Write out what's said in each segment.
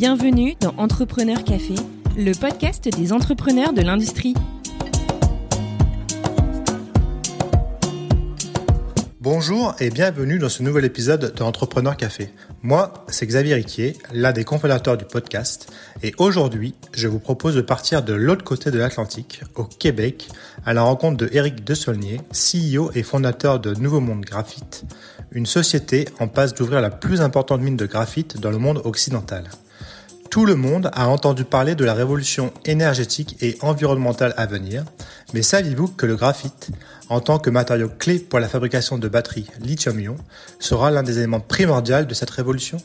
Bienvenue dans Entrepreneur Café, le podcast des entrepreneurs de l'industrie. Bonjour et bienvenue dans ce nouvel épisode de Entrepreneur Café. Moi, c'est Xavier Riquier, l'un des cofondateurs du podcast, et aujourd'hui, je vous propose de partir de l'autre côté de l'Atlantique, au Québec, à la rencontre de Eric Desaulniers, CEO et fondateur de Nouveau Monde Graphite, une société en passe d'ouvrir la plus importante mine de graphite dans le monde occidental. Tout le monde a entendu parler de la révolution énergétique et environnementale à venir, mais saviez-vous que le graphite, en tant que matériau clé pour la fabrication de batteries lithium-ion, sera l'un des éléments primordiaux de cette révolution?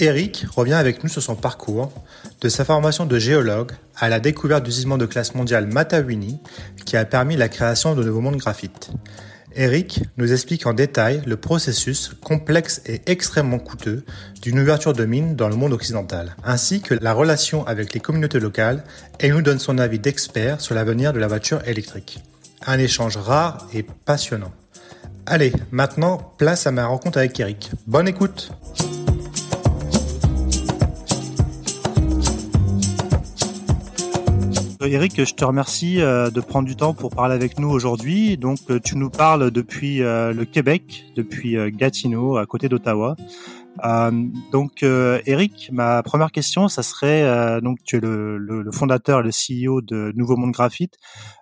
Eric revient avec nous sur son parcours, de sa formation de géologue à la découverte du gisement de classe mondiale Matawini, qui a permis la création de Nouveau Monde Graphite. Eric nous explique en détail le processus complexe et extrêmement coûteux d'une ouverture de mine dans le monde occidental, ainsi que la relation avec les communautés locales et nous donne son avis d'expert sur l'avenir de la voiture électrique. Un échange rare et passionnant. Allez, maintenant, place à ma rencontre avec Eric. Bonne écoute Eric, je te remercie euh, de prendre du temps pour parler avec nous aujourd'hui. Donc, euh, tu nous parles depuis euh, le Québec, depuis Gatineau, à côté d'Ottawa. donc, Eric, ma première question, ça serait donc tu es le, fondateur, le CEO de Nouveau Monde Graphite.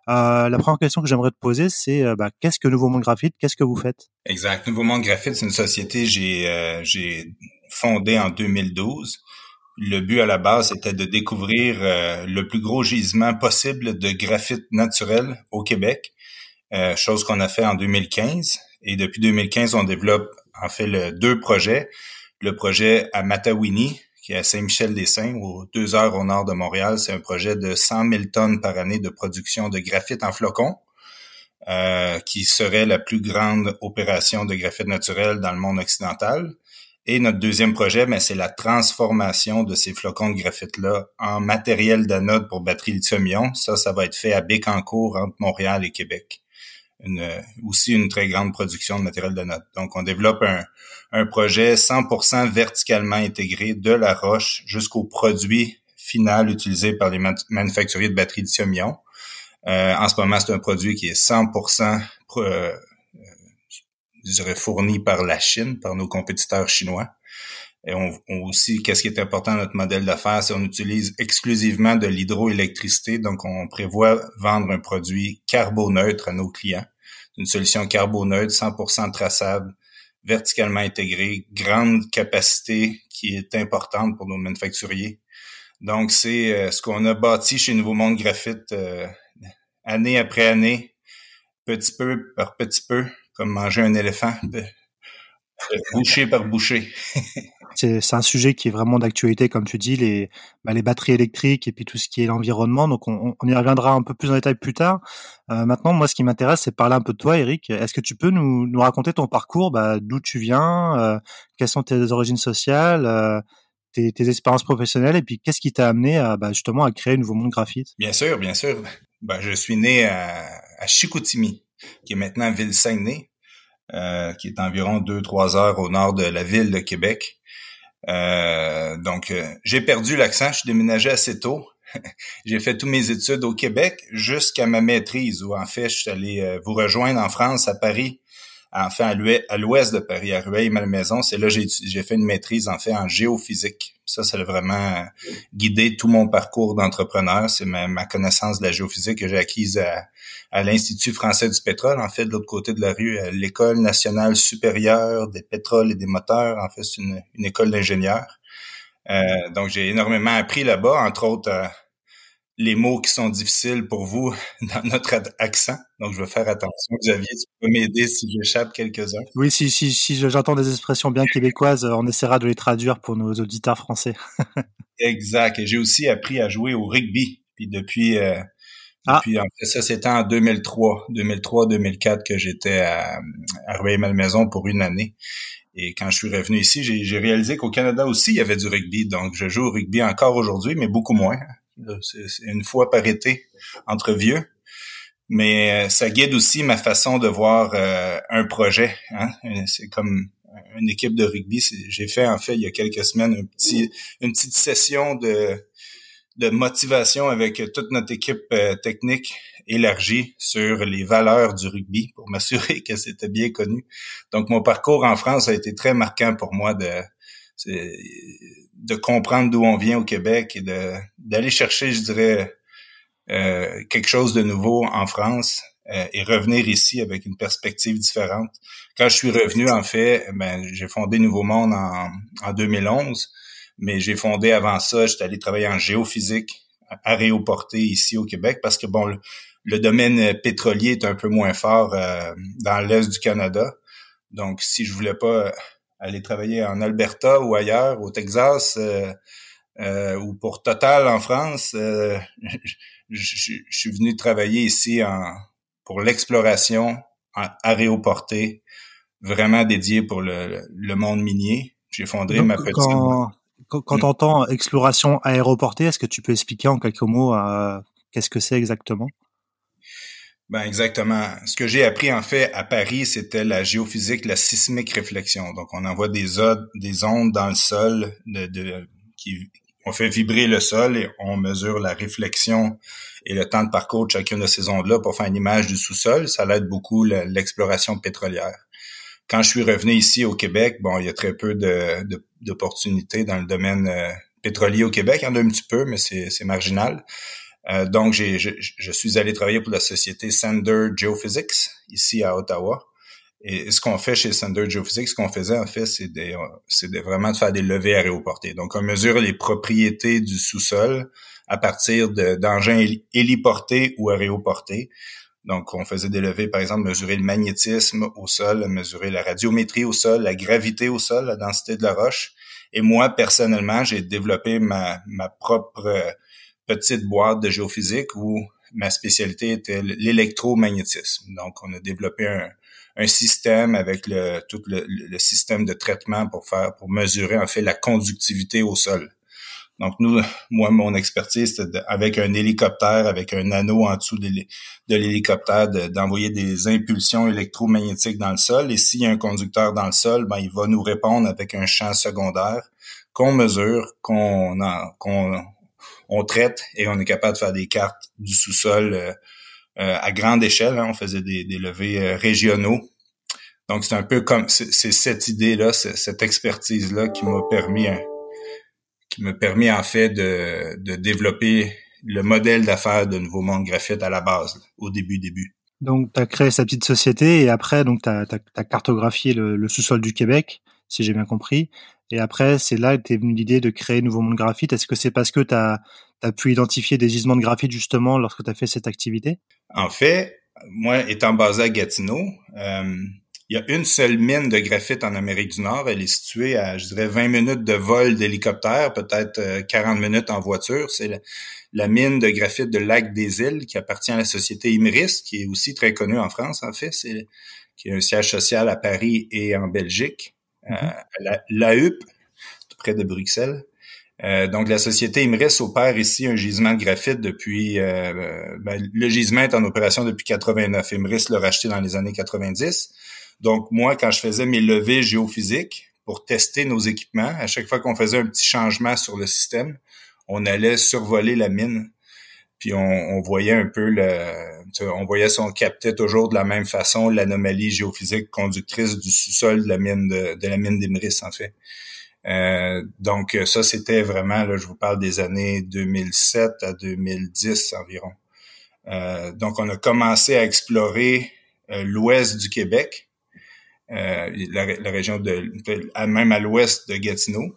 la première question que j'aimerais te poser, c'est bah, qu'est-ce que Nouveau Monde Graphite? Qu'est-ce que vous faites? Exact. Nouveau Monde Graphite, c'est une société j'ai j'ai fondée en 2012 le but à la base était de découvrir euh, le plus gros gisement possible de graphite naturel au Québec, euh, chose qu'on a fait en 2015. Et depuis 2015, on développe en fait deux projets. Le projet à Matawini, qui est à Saint-Michel-des-Saints, aux deux heures au nord de Montréal. C'est un projet de 100 000 tonnes par année de production de graphite en flocons. Euh, qui serait la plus grande opération de graphite naturel dans le monde occidental. Et notre deuxième projet, ben, c'est la transformation de ces flocons de graphite-là en matériel d'anode pour batterie lithium-ion. Ça, ça va être fait à Bécancour, entre Montréal et Québec. Une, aussi une très grande production de matériel d'anode. Donc, on développe un, un projet 100% verticalement intégré de la roche jusqu'au produit final utilisé par les manufacturiers de batteries lithium-ion. Euh, en ce moment, c'est un produit qui est 100% je dirais, fournis par la Chine, par nos compétiteurs chinois. Et on, aussi, qu'est-ce qui est important dans notre modèle d'affaires, c'est qu'on utilise exclusivement de l'hydroélectricité. Donc, on prévoit vendre un produit carboneutre à nos clients. Une solution carboneutre, 100% traçable, verticalement intégrée, grande capacité qui est importante pour nos manufacturiers. Donc, c'est euh, ce qu'on a bâti chez Nouveau Monde Graphite euh, année après année, petit peu par petit peu, comme manger un éléphant, boucher par boucher. c'est un sujet qui est vraiment d'actualité, comme tu dis, les, bah, les batteries électriques et puis tout ce qui est l'environnement. Donc, on, on, y reviendra un peu plus en détail plus tard. Euh, maintenant, moi, ce qui m'intéresse, c'est parler un peu de toi, Eric. Est-ce que tu peux nous, nous raconter ton parcours, bah, d'où tu viens, euh, quelles sont tes origines sociales, euh, tes, tes, expériences professionnelles, et puis qu'est-ce qui t'a amené à, bah, justement à créer Nouveau Monde Graphite? Bien sûr, bien sûr. Ben, je suis né à, à Chicoutimi, qui est maintenant Ville-Saguenay, euh, qui est environ 2-3 heures au nord de la ville de Québec. Euh, donc, euh, j'ai perdu l'accent, je suis déménagé assez tôt. j'ai fait toutes mes études au Québec jusqu'à ma maîtrise, où en fait, je suis allé vous rejoindre en France, à Paris, enfin à l'ouest de Paris, à Rueil-Malmaison. C'est là que j'ai fait une maîtrise en fait en géophysique. Ça, ça a vraiment guidé tout mon parcours d'entrepreneur. C'est ma, connaissance de la géophysique que j'ai acquise à, l'Institut français du pétrole, en fait, de l'autre côté de la rue, à l'École nationale supérieure des pétroles et des moteurs. En fait, c'est une, école d'ingénieurs. Euh, donc, j'ai énormément appris là-bas, entre autres les mots qui sont difficiles pour vous dans notre accent. Donc, je vais faire attention. Xavier, tu peux m'aider si j'échappe quelques-uns. Oui, si, si, si j'entends des expressions bien québécoises, on essaiera de les traduire pour nos auditeurs français. exact. Et j'ai aussi appris à jouer au rugby. Puis depuis, euh, ah. depuis en fait, ça, c'était en 2003, 2003-2004 que j'étais à, à Rueil-Malmaison pour une année. Et quand je suis revenu ici, j'ai réalisé qu'au Canada aussi, il y avait du rugby. Donc, je joue au rugby encore aujourd'hui, mais beaucoup moins. C'est une fois par été entre vieux. Mais euh, ça guide aussi ma façon de voir euh, un projet. Hein. C'est comme une équipe de rugby. J'ai fait en fait il y a quelques semaines un petit, une petite session de, de motivation avec toute notre équipe euh, technique élargie sur les valeurs du rugby pour m'assurer que c'était bien connu. Donc mon parcours en France a été très marquant pour moi de de comprendre d'où on vient au Québec et de d'aller chercher, je dirais, euh, quelque chose de nouveau en France euh, et revenir ici avec une perspective différente. Quand je suis revenu, en fait, ben, j'ai fondé Nouveau Monde en, en 2011, mais j'ai fondé avant ça, j'étais allé travailler en géophysique aéroporté ici au Québec parce que bon, le, domaine pétrolier est un peu moins fort euh, dans l'est du Canada. Donc, si je voulais pas aller travailler en Alberta ou ailleurs, au Texas, euh, euh, ou pour Total en France, je, je, suis venu travailler ici en, pour l'exploration aéroportée, vraiment dédiée pour le, le monde minier. J'ai fondé ma petite... Quand, quand, tu entends exploration aéroportée, est-ce que tu peux expliquer en quelques mots euh, qu'est-ce que c'est exactement? Ben exactement. Ce que j'ai appris en fait à Paris, c'était la géophysique, la sismique réflexion. Donc on envoie des ondes, des ondes dans le sol, de, de, qui on fait vibrer le sol et on mesure la réflexion et le temps de parcours de chacune de ces ondes-là pour faire une image du sous-sol. Ça l'aide beaucoup l'exploration pétrolière. Quand je suis revenu ici au Québec, bon, il y a très peu d'opportunités dans le domaine euh, pétrolier au Québec. Il y en a un petit peu, mais c'est marginal. Euh, donc, j'ai, je, je, suis allé travailler pour la société Sander Geophysics ici à Ottawa. Et ce qu'on fait chez Sander Geophysics, ce qu'on faisait en fait, c'est de, c'est de vraiment de faire des levées aéroportées. Donc, on mesure les propriétés du sous-sol à partir d'engins héliportés ou aéroportés. Donc, on faisait des levées, par exemple, mesurer le magnétisme au sol, mesurer la radiométrie au sol, la gravité au sol, la densité de la roche. Et moi, personnellement, j'ai développé ma, ma propre petite boîte de géophysique où ma spécialité était l'électromagnétisme. Donc, on a développé un, un système avec le, tout le, le, système de traitement pour faire, pour mesurer en fait la conductivité au sol. Donc nous, moi, mon expertise, c'était avec un hélicoptère, avec un anneau en dessous de l'hélicoptère, d'envoyer des impulsions électromagnétiques dans le sol. Et s'il y a un conducteur dans le sol, ben, il va nous répondre avec un champ secondaire qu'on mesure, qu'on qu'on on traite et on est capable de faire des cartes du sous-sol euh, euh, à grande échelle. Hein. On faisait des, levées euh, régionaux. Donc c'est un peu comme c'est cette idée-là, cette expertise-là qui m'a permis qui me en fait de, de développer le modèle d'affaires de Nouveau Monde Graphite à la base, au début, début. Donc, tu as créé sa petite société et après, donc, tu as, cartographié le, sous-sol du Québec, si j'ai bien compris. Et après, c'est là que t'es venu l'idée de créer Nouveau Monde Graphite. Est-ce que c'est parce que tu as, pu identifier des gisements de graphite justement lorsque tu as fait cette activité? En fait, moi, étant basé à Gatineau, euh, il y a une seule mine de graphite en Amérique du Nord. Elle est située à, je dirais, 20 minutes de vol d'hélicoptère, peut-être 40 euh, minutes en voiture. C'est la, mine de graphite de Lac des Îles qui appartient à la société Imris, qui est aussi très connue en France, en fait. C'est qui a un siège social à Paris et en Belgique, euh, mm-hmm. à l'AUP, près de Bruxelles. Euh, donc, la société Imris opère ici un gisement de graphite depuis... Euh, ben, le gisement est en opération depuis 89. Imris l'a racheté dans les années 90. Donc, moi, quand je faisais mes levées géophysiques pour tester nos équipements, à chaque fois qu'on faisait un petit changement sur le système, on allait survoler la mine. Puis on, voyait un peu on voyait si on captait toujours de la même façon l'anomalie géophysique conductrice du sous-sol de la mine de, la mine en fait. Euh, donc ça c'était vraiment là, je vous parle des années 2007 à 2010 environ. Euh, donc on a commencé à explorer euh, l'ouest du Québec euh, la, région de, même à l'ouest de Gatineau.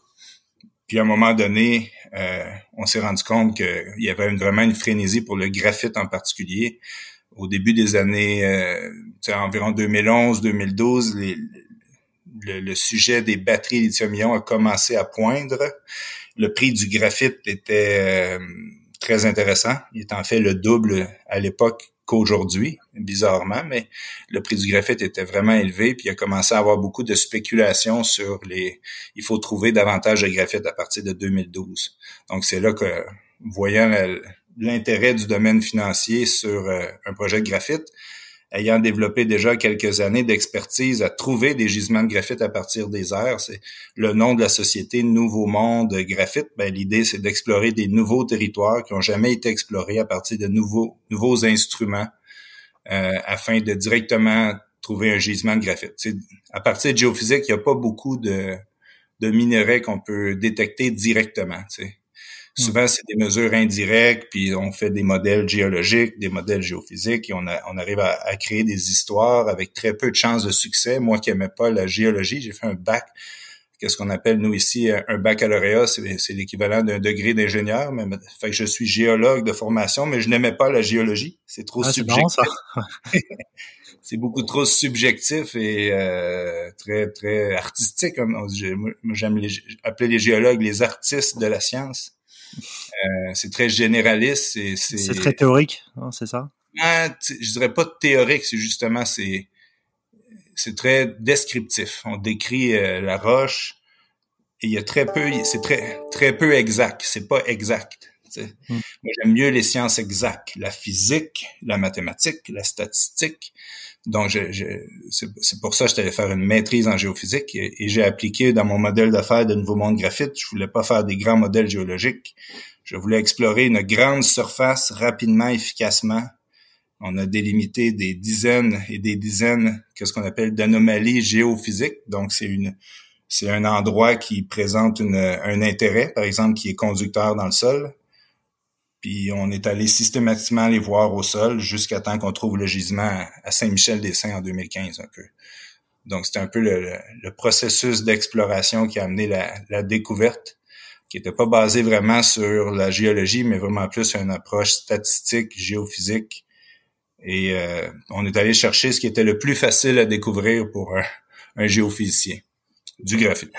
Puis à un moment donné, euh, on s'est rendu compte qu'il y avait vraiment une frénésie pour le graphite en particulier. Au début des années, euh, environ 2011-2012, le, le, sujet des batteries lithium-ion a commencé à poindre. Le prix du graphite était euh, très intéressant. Il est en fait le double à l'époque qu'aujourd'hui, bizarrement, mais le prix du graphite était vraiment élevé, puis il a commencé à avoir beaucoup de spéculation sur les... Il faut trouver davantage de graphite à partir de 2012. Donc c'est là que, voyant l'intérêt du domaine financier sur euh, un projet de graphite, ayant développé déjà quelques années d'expertise à trouver des gisements de graphite à partir des airs. C'est le nom de la société Nouveau Monde Graphite. Ben, l'idée, c'est d'explorer des nouveaux territoires qui ont jamais été explorés à partir de nouveaux, nouveaux instruments euh, afin de directement trouver un gisement de graphite. à partir de géophysique, il n'y a pas beaucoup de, de minerais qu'on peut détecter directement. Souvent, c'est des mesures indirectes, puis on fait des modèles géologiques, des modèles géophysiques, et on, on arrive à, créer des histoires avec très peu de chances de succès. Moi qui n'aimais pas la géologie, j'ai fait un bac, qu'est-ce qu'on appelle, nous, ici, un baccalauréat, c'est l'équivalent d'un degré d'ingénieur, mais fait que je suis géologue de formation, mais je n'aimais pas la géologie. C'est trop ah, subjectif. c'est beaucoup trop subjectif et euh, très très artistique. J'aime appeler les géologues les artistes de la science. Euh, c'est très généraliste. C'est très théorique, hein, c'est ça? je dirais pas théorique, c'est justement c'est c'est très descriptif. On décrit euh, la roche et il y a très peu, c'est très très peu exact. C'est pas exact. Hmm. Moi, j'aime mieux les sciences exactes, la physique, la mathématique, la statistique. Donc, c'est pour ça que j'étais faire une maîtrise en géophysique et, j'ai appliqué dans mon modèle d'affaires de Nouveau Monde Graphite. Je voulais pas faire des grands modèles géologiques. Je voulais explorer une grande surface rapidement, efficacement. On a délimité des dizaines et des dizaines, qu'est-ce qu'on appelle d'anomalies géophysiques. Donc, c'est une, c'est un endroit qui présente une, un intérêt, par exemple, qui est conducteur dans le sol. Puis on est allé systématiquement les voir au sol jusqu'à temps qu'on trouve le gisement à Saint-Michel-des-Saints en 2015 un peu. Donc c'était un peu le, processus d'exploration qui a amené la, découverte qui n'était pas basé vraiment sur la géologie, mais vraiment plus une approche statistique, géophysique. Et euh, on est allé chercher ce qui était le plus facile à découvrir pour un, un géophysicien, du graphite.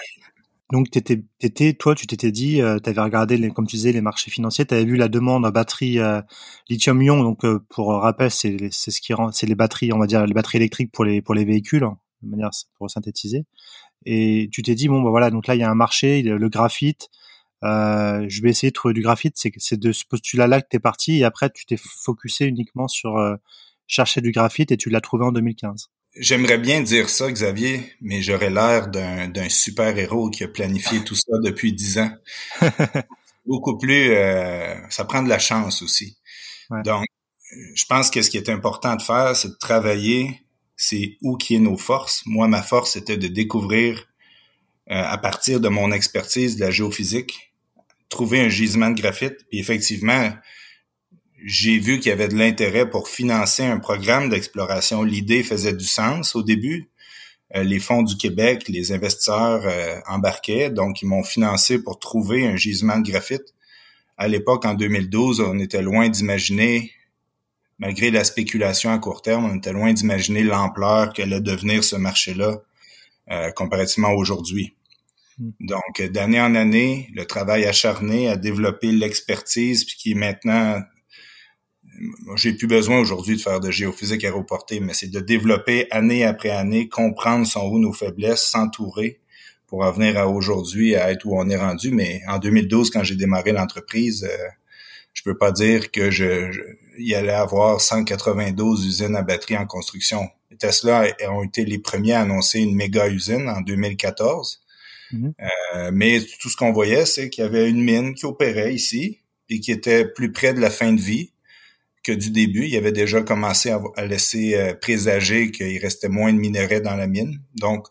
Donc, t'étais, t'étais, toi, tu t'étais dit, euh, tu regardé, les, comme tu disais, les marchés financiers, tu avais vu la demande en batterie euh, lithium-ion. Donc, euh, pour rappel, c'est, c'est ce qui rend, c'est les batteries, on va dire, les batteries électriques pour les pour les véhicules, hein, de manière pour synthétiser. Et tu t'es dit, bon, bah voilà, donc là, il y a un marché, le graphite, euh, je vais essayer de trouver du graphite. C'est, c'est de ce postulat-là que t'es parti et après tu t'es focusé uniquement sur euh, chercher du graphite et tu l'as trouvé en 2015. J'aimerais bien dire ça, Xavier, mais j'aurais l'air d'un, super-héros qui a planifié tout ça depuis dix ans. Beaucoup plus, euh, ça prend de la chance aussi. Donc, je pense que ce qui est important de faire, c'est de travailler, c'est où qui est nos forces. Moi, ma force, c'était de découvrir à partir de mon expertise de la géophysique, trouver un gisement de graphite. Puis effectivement, j'ai vu qu'il y avait de l'intérêt pour financer un programme d'exploration. L'idée faisait du sens au début. Euh, les fonds du Québec, les investisseurs euh, embarquaient, donc ils m'ont financé pour trouver un gisement de graphite. À l'époque, en 2012, on était loin d'imaginer, malgré la spéculation à court terme, on était loin d'imaginer l'ampleur qu'allait devenir ce marché-là euh, comparativement aujourd'hui. Mm. Donc, d'année en année, le travail acharné à développer l'expertise, puis qui est maintenant, j'ai plus besoin aujourd'hui de faire de géophysique aéroportée, mais c'est de développer année après année, comprendre son où nos faiblesses, s'entourer pour en venir à aujourd'hui, à être où on est rendu. Mais en 2012, quand j'ai démarré l'entreprise, euh, je peux pas dire que je, y allait avoir 192 usines à batterie en construction. Tesla ont été les premiers à annoncer une méga usine en 2014. Mhm. Euh, mais tout ce qu'on voyait, c'est qu'il y avait une mine qui opérait ici et qui était plus près de la fin de vie que du début. Il avait déjà commencé à, laisser euh, présager qu'il restait moins de minerais dans la mine. Donc,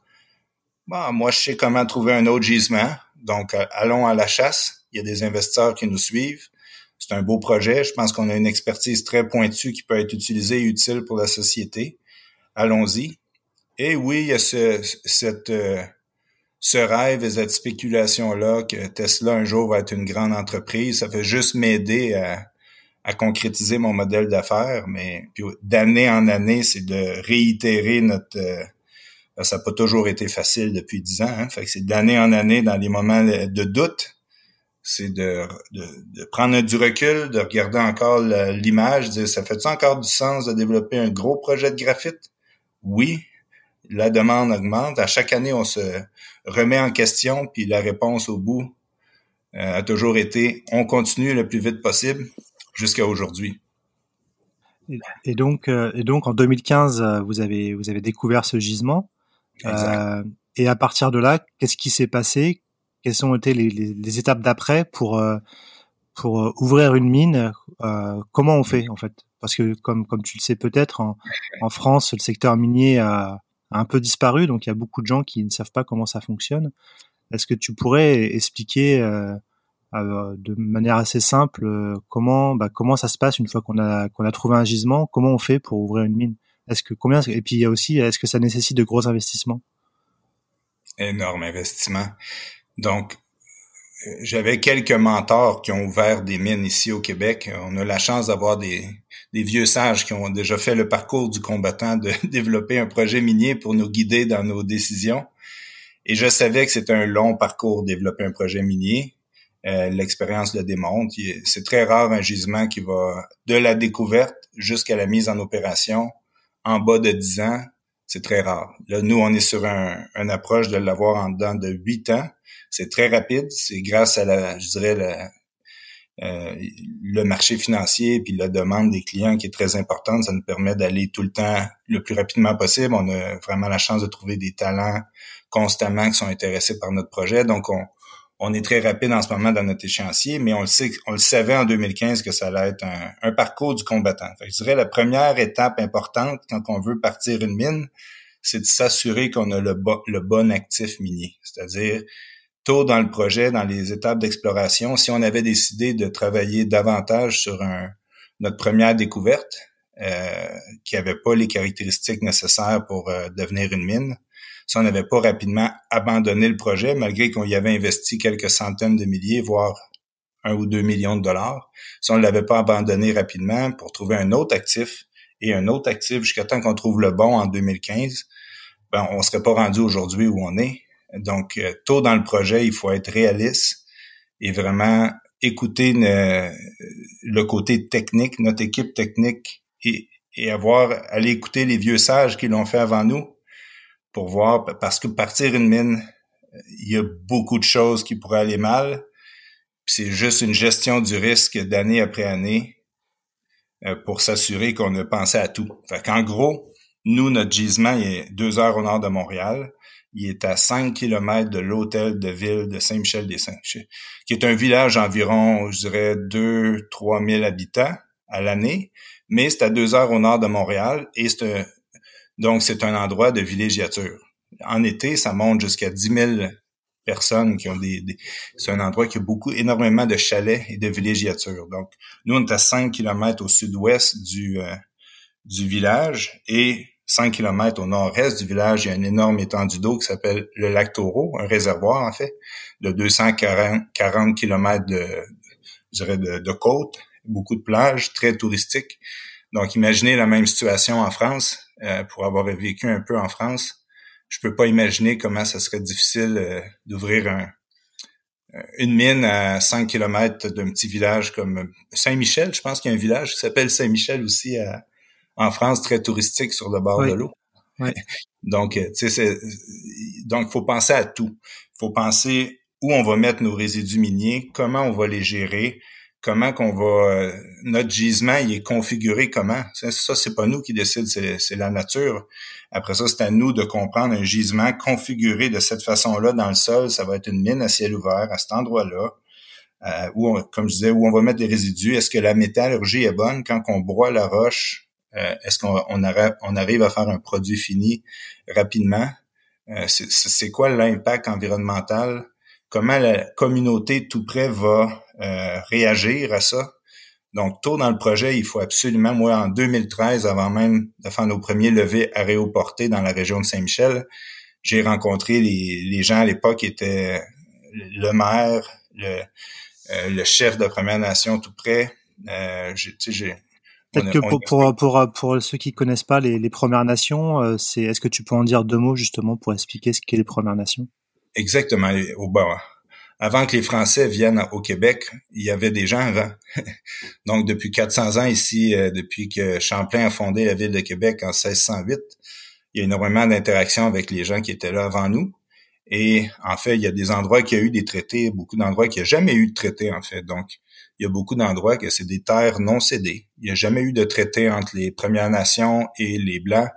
bon, moi, je sais comment trouver un autre gisement. Donc, euh, allons à la chasse. Il y a des investisseurs qui nous suivent. C'est un beau projet. Je pense qu'on a une expertise très pointue qui peut être utilisée et utile pour la société. Allons-y. Et oui, il y a ce, cette ce rêve et cette spéculation-là que Tesla un jour va être une grande entreprise, ça fait juste m'aider à, à, concrétiser mon modèle d'affaires, mais d'année en année, c'est de réitérer notre... Euh, ça n'a pas toujours été facile depuis dix ans, hein, fait que c'est d'année en année, dans les moments de doute, c'est de, de, de, prendre du recul, de regarder encore l'image, dire, ça fait-tu encore du sens de développer un gros projet de graphite? Oui, la demande augmente. À chaque année, on se remet en question, puis la réponse au bout euh, a toujours été on continue le plus vite possible jusqu'à aujourd'hui. Et, donc, et donc en 2015, vous avez vous avez découvert ce gisement. et à partir de là, qu'est-ce qui s'est passé? Quelles ont été les, les, les étapes d'après pour pour ouvrir une mine? Comment on fait en fait? Parce que comme comme tu le sais peut-être, en, en France, le secteur minier a a un peu disparu, donc il y a beaucoup de gens qui ne savent pas comment ça fonctionne. Est-ce que tu pourrais expliquer euh, euh, de manière assez simple euh, comment bah, comment ça se passe une fois qu'on a qu'on a trouvé un gisement? Comment on fait pour ouvrir une mine? Est-ce que combien Et puis il y a aussi est-ce que ça nécessite de gros investissements? Énorme investissement. Donc j'avais quelques mentors qui ont ouvert des mines ici au Québec. On a la chance d'avoir des, des, vieux sages qui ont déjà fait le parcours du combattant de développer un projet minier pour nous guider dans nos décisions. Et je savais que c'était un long parcours développer un projet minier. Euh, L'expérience le démontre. C'est très rare un gisement qui va de la découverte jusqu'à la mise en opération en bas de 10 ans. C'est très rare. Là, nous, on est sur un, une approche de l'avoir en dedans de 8 ans c'est très rapide. C'est grâce à la, je dirais, euh, le marché financier puis la demande des clients qui est très importante. Ça nous permet d'aller tout le temps le plus rapidement possible. On a vraiment la chance de trouver des talents constamment qui sont intéressés par notre projet. Donc, on, on est très rapide en ce moment dans notre échéancier, mais on le sait, on le savait en 2015 que ça allait être un, parcours du combattant. je dirais la première étape importante quand on veut partir une mine, c'est de s'assurer qu'on a le, bon actif minier. C'est-à-dire, tôt dans le projet, dans les étapes d'exploration, si on avait décidé de travailler davantage sur notre première découverte, euh, qui avait pas les caractéristiques nécessaires pour euh, devenir une mine, si on n'avait pas rapidement abandonné le projet, malgré qu'on y avait investi quelques centaines de milliers, voire un ou deux millions de dollars, si on ne l'avait pas abandonné rapidement pour trouver un autre actif et un autre actif jusqu'à temps qu'on trouve le bon en 2015, ben, on serait pas rendu aujourd'hui où on est. Donc, euh, tôt dans le projet, il faut être réaliste et vraiment écouter le côté technique, notre équipe technique et, et avoir aller écouter les vieux sages qui l'ont fait avant nous pour voir parce que partir une mine, il y a beaucoup de choses qui pourraient aller mal. C'est juste une gestion du risque d'année après année euh, pour s'assurer qu'on a pensé à tout. Fait qu'en gros, nous, notre gisement est deux heures au nord de Montréal. Il est à 5 km de l'hôtel de ville de Saint-Michel-des-Saints, qui est un village environ, je dirais, 2-3 000 habitants à l'année, mais c'est à deux heures au nord de Montréal et c'est donc c'est un endroit de villégiature. En été, ça monte jusqu'à 10 000 personnes qui ont des, c'est un endroit qui a beaucoup énormément de chalets et de villégiature. Donc nous on est à 5 km au sud-ouest du euh, du village et 5 km au nord-est du village, il y a une énorme étendue d'eau qui s'appelle le lac Taureau, un réservoir en fait, de 240 40 km de, je dirais de, de côte, beaucoup de plages, très touristiques. Donc imaginez la même situation en France, euh, pour avoir vécu un peu en France, je peux pas imaginer comment ça serait difficile euh, d'ouvrir un, euh, une mine à 5 km d'un petit village comme Saint-Michel. Je pense qu'il y a un village qui s'appelle Saint-Michel aussi à, en France très touristique sur le bord de l'eau. Donc, euh, tu sais, donc faut penser à tout. faut penser où on va mettre nos résidus miniers, comment on va les gérer, comment qu'on va euh, notre gisement il est configuré comment? Ça, ça c'est pas nous qui décide, c'est la nature. Après ça, c'est à nous de comprendre un gisement configuré de cette façon-là dans le sol. Ça va être une mine à ciel ouvert à cet endroit-là. Euh, où, comme je disais, où on va mettre les résidus. Est-ce que la métallurgie est bonne? Quand on broie la roche? Euh, est-ce qu'on on arrive à faire un produit fini rapidement? C'est quoi l'impact environnemental? Comment la communauté tout près va euh, réagir à ça? Donc, tôt dans le projet, il faut absolument, moi, en 2013, avant même de faire nos premiers levées aéroportés dans la région de Saint-Michel, j'ai rencontré les, gens à l'époque qui étaient le maire, le, le chef de Première Nation tout près. Euh, j'ai Peut-être que pour, pour, pour, pour, ceux qui connaissent pas les, les Premières Nations, euh, c'est est-ce que tu peux en dire deux mots justement pour expliquer ce qu'est les Premières Nations? Exactement. Au bas. Avant que les Français viennent au Québec, il y avait des gens avant. Donc depuis 400 ans ici, euh, depuis que Champlain a fondé la ville de Québec en 1608, il y a énormément d'interactions avec les gens qui étaient là avant nous. Et en fait, il y a des endroits qui a eu des traités, beaucoup d'endroits qui a jamais eu de traités en fait. Donc il y a beaucoup d'endroits que c'est des terres non cédées. Il n'y a jamais eu de traité entre les Premières Nations et les Blancs.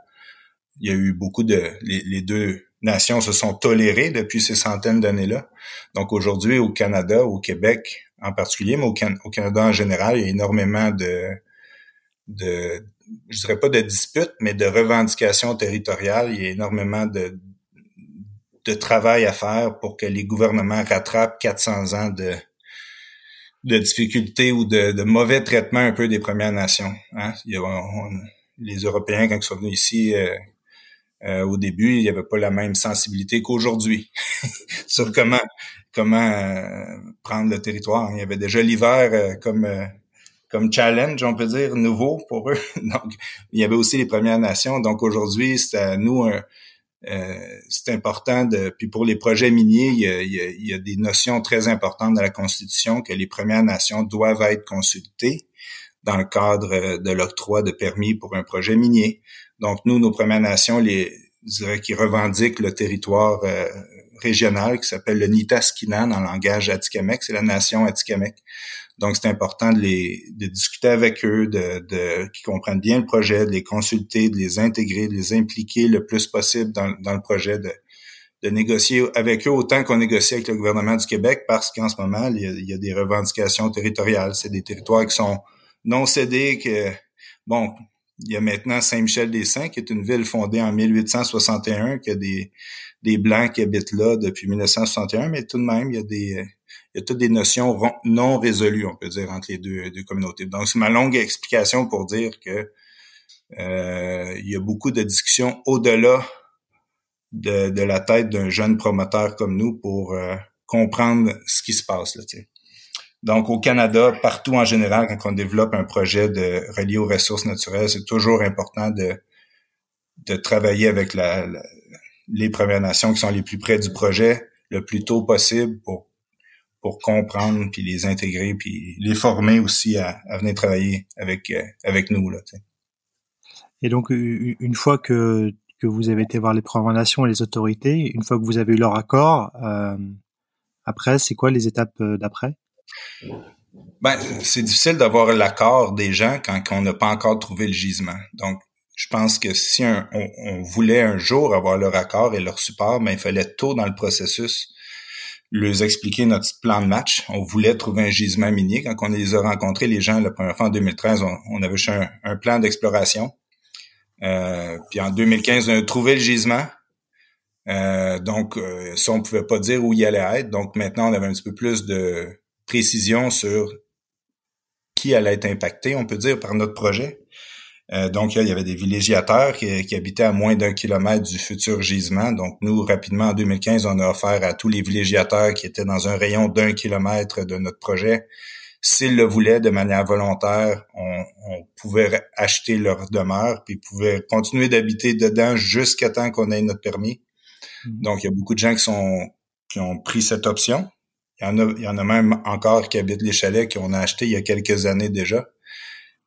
Il y a eu beaucoup de... Les, deux nations se sont tolérées depuis ces centaines d'années-là. Donc aujourd'hui, au Canada, au Québec en particulier, mais au, Canada en général, il y a énormément de... de je dirais pas de disputes, mais de revendications territoriales. Il y a énormément de, travail à faire pour que les gouvernements rattrapent 400 ans de, de difficultés ou de, mauvais traitement un peu des Premières Nations. Hein? les Européens, quand ils sont venus ici euh, euh, au début, il n'y avait pas la même sensibilité qu'aujourd'hui sur comment comment euh, prendre le territoire. Il y avait déjà l'hiver comme comme challenge, on peut dire, nouveau pour eux. Donc, il y avait aussi les Premières Nations. Donc aujourd'hui, c'est à nous euh, c'est important de. Puis pour les projets miniers, il y, a, il, y a, des notions très importantes dans la Constitution que les Premières Nations doivent être consultées dans le cadre de l'octroi de permis pour un projet minier. Donc nous, nos Premières Nations, les, je dirais, qui revendiquent le territoire euh, régional qui s'appelle le Nitaskinan en langage Atikamekw, c'est la nation Atikamekw. Donc, c'est important de les de discuter avec eux, de, de qu'ils comprennent bien le projet, de les consulter, de les intégrer, de les impliquer le plus possible dans, dans le projet, de, de négocier avec eux autant qu'on négocie avec le gouvernement du Québec, parce qu'en ce moment, il y, a, il y a des revendications territoriales. C'est des territoires qui sont non cédés, que bon, il y a maintenant Saint-Michel-des-Saints, qui est une ville fondée en 1861, qui a des, des Blancs qui habitent là depuis 1961, mais tout de même, il y a des, il y a toutes des notions non résolues, on peut dire, entre les deux, deux communautés. Donc, c'est ma longue explication pour dire que euh, il y a beaucoup de discussions au-delà de, de, la tête d'un jeune promoteur comme nous pour euh, comprendre ce qui se passe. Là, Donc, au Canada, partout en général, quand on développe un projet de relié aux ressources naturelles, c'est toujours important de, de travailler avec la, les Premières Nations qui sont les plus près du projet le plus tôt possible pour pour comprendre puis les intégrer puis les former aussi à, à venir travailler avec euh, avec nous là. Et donc une fois que que vous avez été voir les Premières Nations et les autorités, une fois que vous avez eu leur accord, euh, après c'est quoi les étapes euh, d'après? Ben c'est difficile d'avoir l'accord des gens quand, on n'a pas encore trouvé le gisement. Donc je pense que si on, on, voulait un jour avoir leur accord et leur support, ben il fallait tôt dans le processus leur expliquer notre plan de match. On voulait trouver un gisement minier. Quand on les a rencontrés, les gens, la première fois en 2013, on, avait fait un, plan d'exploration. Euh, puis en 2015, on a trouvé le gisement. Euh, donc, euh, ça, on pouvait pas dire où il allait être. Donc maintenant, on avait un petit peu plus de précision sur qui allait être impacté, on peut dire, par notre projet. Euh, donc, il y avait des villégiateurs qui, habitaient à moins d'un kilomètre du futur gisement. Donc, nous, rapidement, en 2015, on a offert à tous les villégiateurs qui étaient dans un rayon d'un kilomètre de notre projet, s'ils le voulaient de manière volontaire, on, pouvait acheter leur demeure, puis ils pouvaient continuer d'habiter dedans jusqu'à temps qu'on ait notre permis. Mm-hmm. Donc, il y a beaucoup de gens qui sont qui ont pris cette option. Il y en a, il y en a même encore qui habitent les chalets qu'on a achetés il y a quelques années déjà.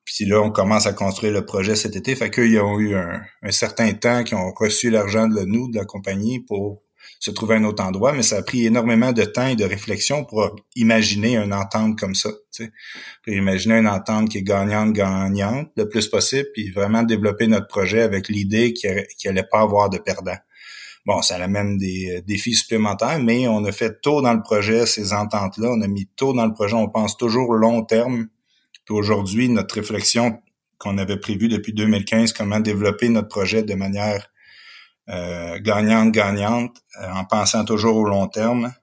Puis là, on commence à construire le projet cet été. Fait qu'ils ont eu un, certain temps qu'ils ont reçu l'argent de nous, de la compagnie, pour se trouver un autre endroit, mais ça a pris énormément de temps et de réflexion pour imaginer une entente comme ça. Tu sais. imaginer une entente qui est gagnante-gagnante le plus possible, puis vraiment développer notre projet avec l'idée qu'il n'allait pas avoir de perdants. Bon, ça amène des défis supplémentaires, mais on a fait tôt dans le projet ces ententes-là. On a mis tôt dans le projet, on pense toujours long terme aujourd'hui, notre réflexion qu'on avait prévue depuis 2015, comment développer notre projet de manière euh, gagnante-gagnante, euh, en pensant toujours au long terme,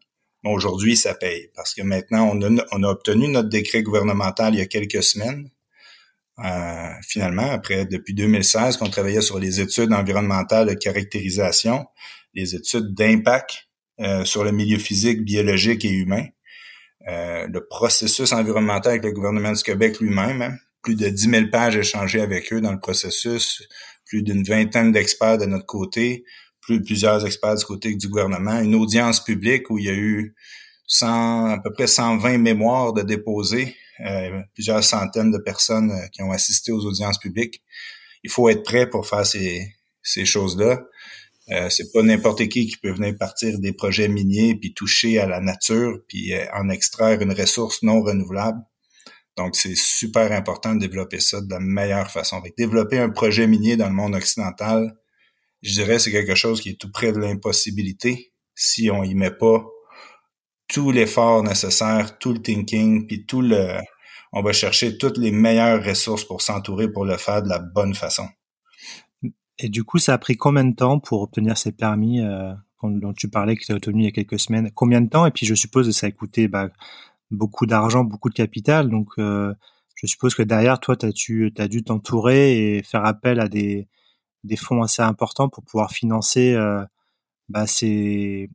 aujourd'hui, ça paye. Parce que maintenant, on a obtenu notre décret gouvernemental il y a quelques semaines. Euh, finalement, après, depuis 2016, qu'on travaillait sur les études environnementales de caractérisation, les études d'impact sur le milieu physique, biologique et humain. Euh, le processus environnemental avec le gouvernement du Québec lui-même. Hein. Plus de 10 000 pages échangées avec eux dans le processus, plus d'une vingtaine d'experts de notre côté, plus plusieurs experts du côté du gouvernement, une audience publique où il y a eu 100, à peu près 120 mémoires de déposés, euh, plusieurs centaines de personnes euh, qui ont assisté aux audiences publiques. Il faut être prêt pour faire ces, ces choses-là. Euh, c'est pas n'importe qui qui peut venir partir des projets miniers puis toucher à la nature puis euh, en extraire une ressource non renouvelable. Donc, c'est super important de développer ça de la meilleure façon. Développer un projet minier dans le monde occidental, je dirais c'est quelque chose qui est tout près de l'impossibilité si on y met pas tout l'effort nécessaire, tout le thinking, puis tout le, on va chercher toutes les meilleures ressources pour s'entourer pour le faire de la bonne façon. Et du coup, ça a pris combien de temps pour obtenir ces permis euh, dont tu parlais que tu as obtenu il y a quelques semaines? Combien de temps? Et puis, je suppose que ça a coûté bah, beaucoup d'argent, beaucoup de capital. Donc, euh, je suppose que derrière, toi, tu as, as, dû t'entourer et faire appel à des, des fonds assez importants pour pouvoir financer euh, bah, ces,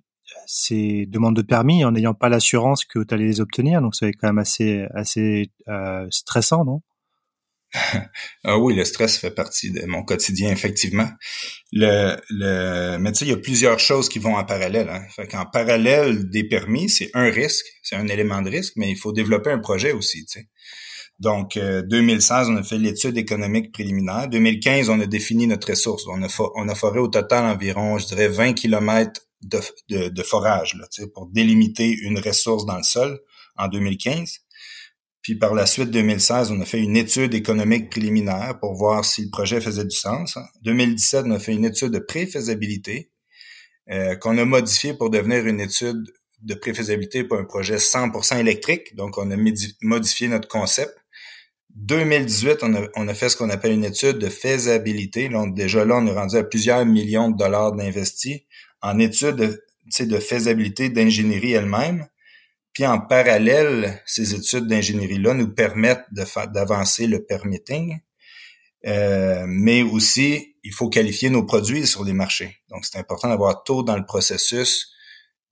ces demandes de permis en n'ayant pas l'assurance que tu allais les obtenir. Donc, c'est quand même assez, assez euh, stressant, non? Ah oui, le stress fait partie de mon quotidien, effectivement. Le, le, mais tu sais, il y a plusieurs choses qui vont en parallèle. Hein. Fait qu'en parallèle des permis, c'est un risque, c'est un élément de risque, mais il faut développer un projet aussi. Tu sais. Donc, 2016, euh, on a fait l'étude économique préliminaire. 2015, on a défini notre ressource. On a, on a foré au total environ, je dirais, 20 kilomètres de, de, de, forage là, pour délimiter une ressource dans le sol en 2015. Puis par la suite, 2016, on a fait une étude économique préliminaire pour voir si le projet faisait du sens. 2017, on a fait une étude de préfaisabilité euh, qu'on a modifiée pour devenir une étude de préfaisabilité pour un projet 100% électrique. Donc, on a modifié notre concept. 2018, on a, on a fait ce qu'on appelle une étude de faisabilité. Donc, déjà là, on est rendu à plusieurs millions de dollars d'investis en étude de, de faisabilité d'ingénierie elle-même. Puis en parallèle, ces études d'ingénierie-là nous permettent d'avancer le permitting, euh, mais aussi il faut qualifier nos produits sur les marchés. Donc c'est important d'avoir tôt dans le processus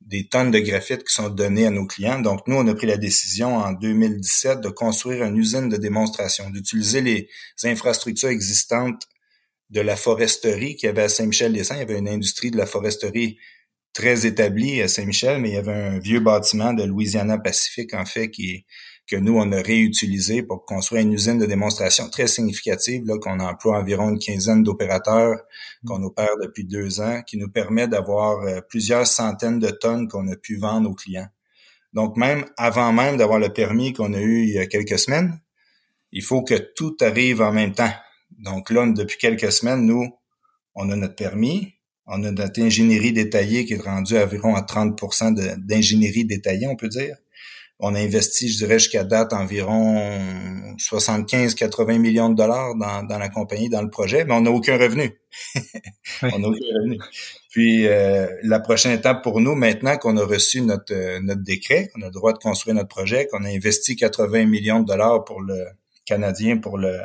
des tonnes de graphite qui sont données à nos clients. Donc, nous, on a pris la décision en 2017 de construire une usine de démonstration, d'utiliser les infrastructures existantes de la foresterie qu'il y avait à Saint-Michel-des-Saints. Il y avait une industrie de la foresterie très établie à Saint-Michel, mais il y avait un vieux bâtiment de Louisiana Pacifique, en fait, qui que nous, on a réutilisé pour construire une usine de démonstration très significative, là, qu'on emploie environ une quinzaine d'opérateurs, mmh. qu'on opère depuis deux ans, qui nous permet d'avoir euh, plusieurs centaines de tonnes qu'on a pu vendre aux clients. Donc, même avant même d'avoir le permis qu'on a eu il y a quelques semaines, il faut que tout arrive en même temps. Donc là, depuis quelques semaines, nous, on a notre permis, on a notre ingénierie détaillée qui est rendue environ à 30% d'ingénierie détaillée, on peut dire. On a investi, je dirais, jusqu'à date environ 75-80 millions de dollars dans, dans, la compagnie, dans le projet, mais on n'a aucun revenu. on n'a aucun revenu. Puis euh, la prochaine étape pour nous, maintenant qu'on a reçu notre, euh, notre décret, qu'on a le droit de construire notre projet, qu'on a investi 80 millions de dollars pour le Canadien pour le,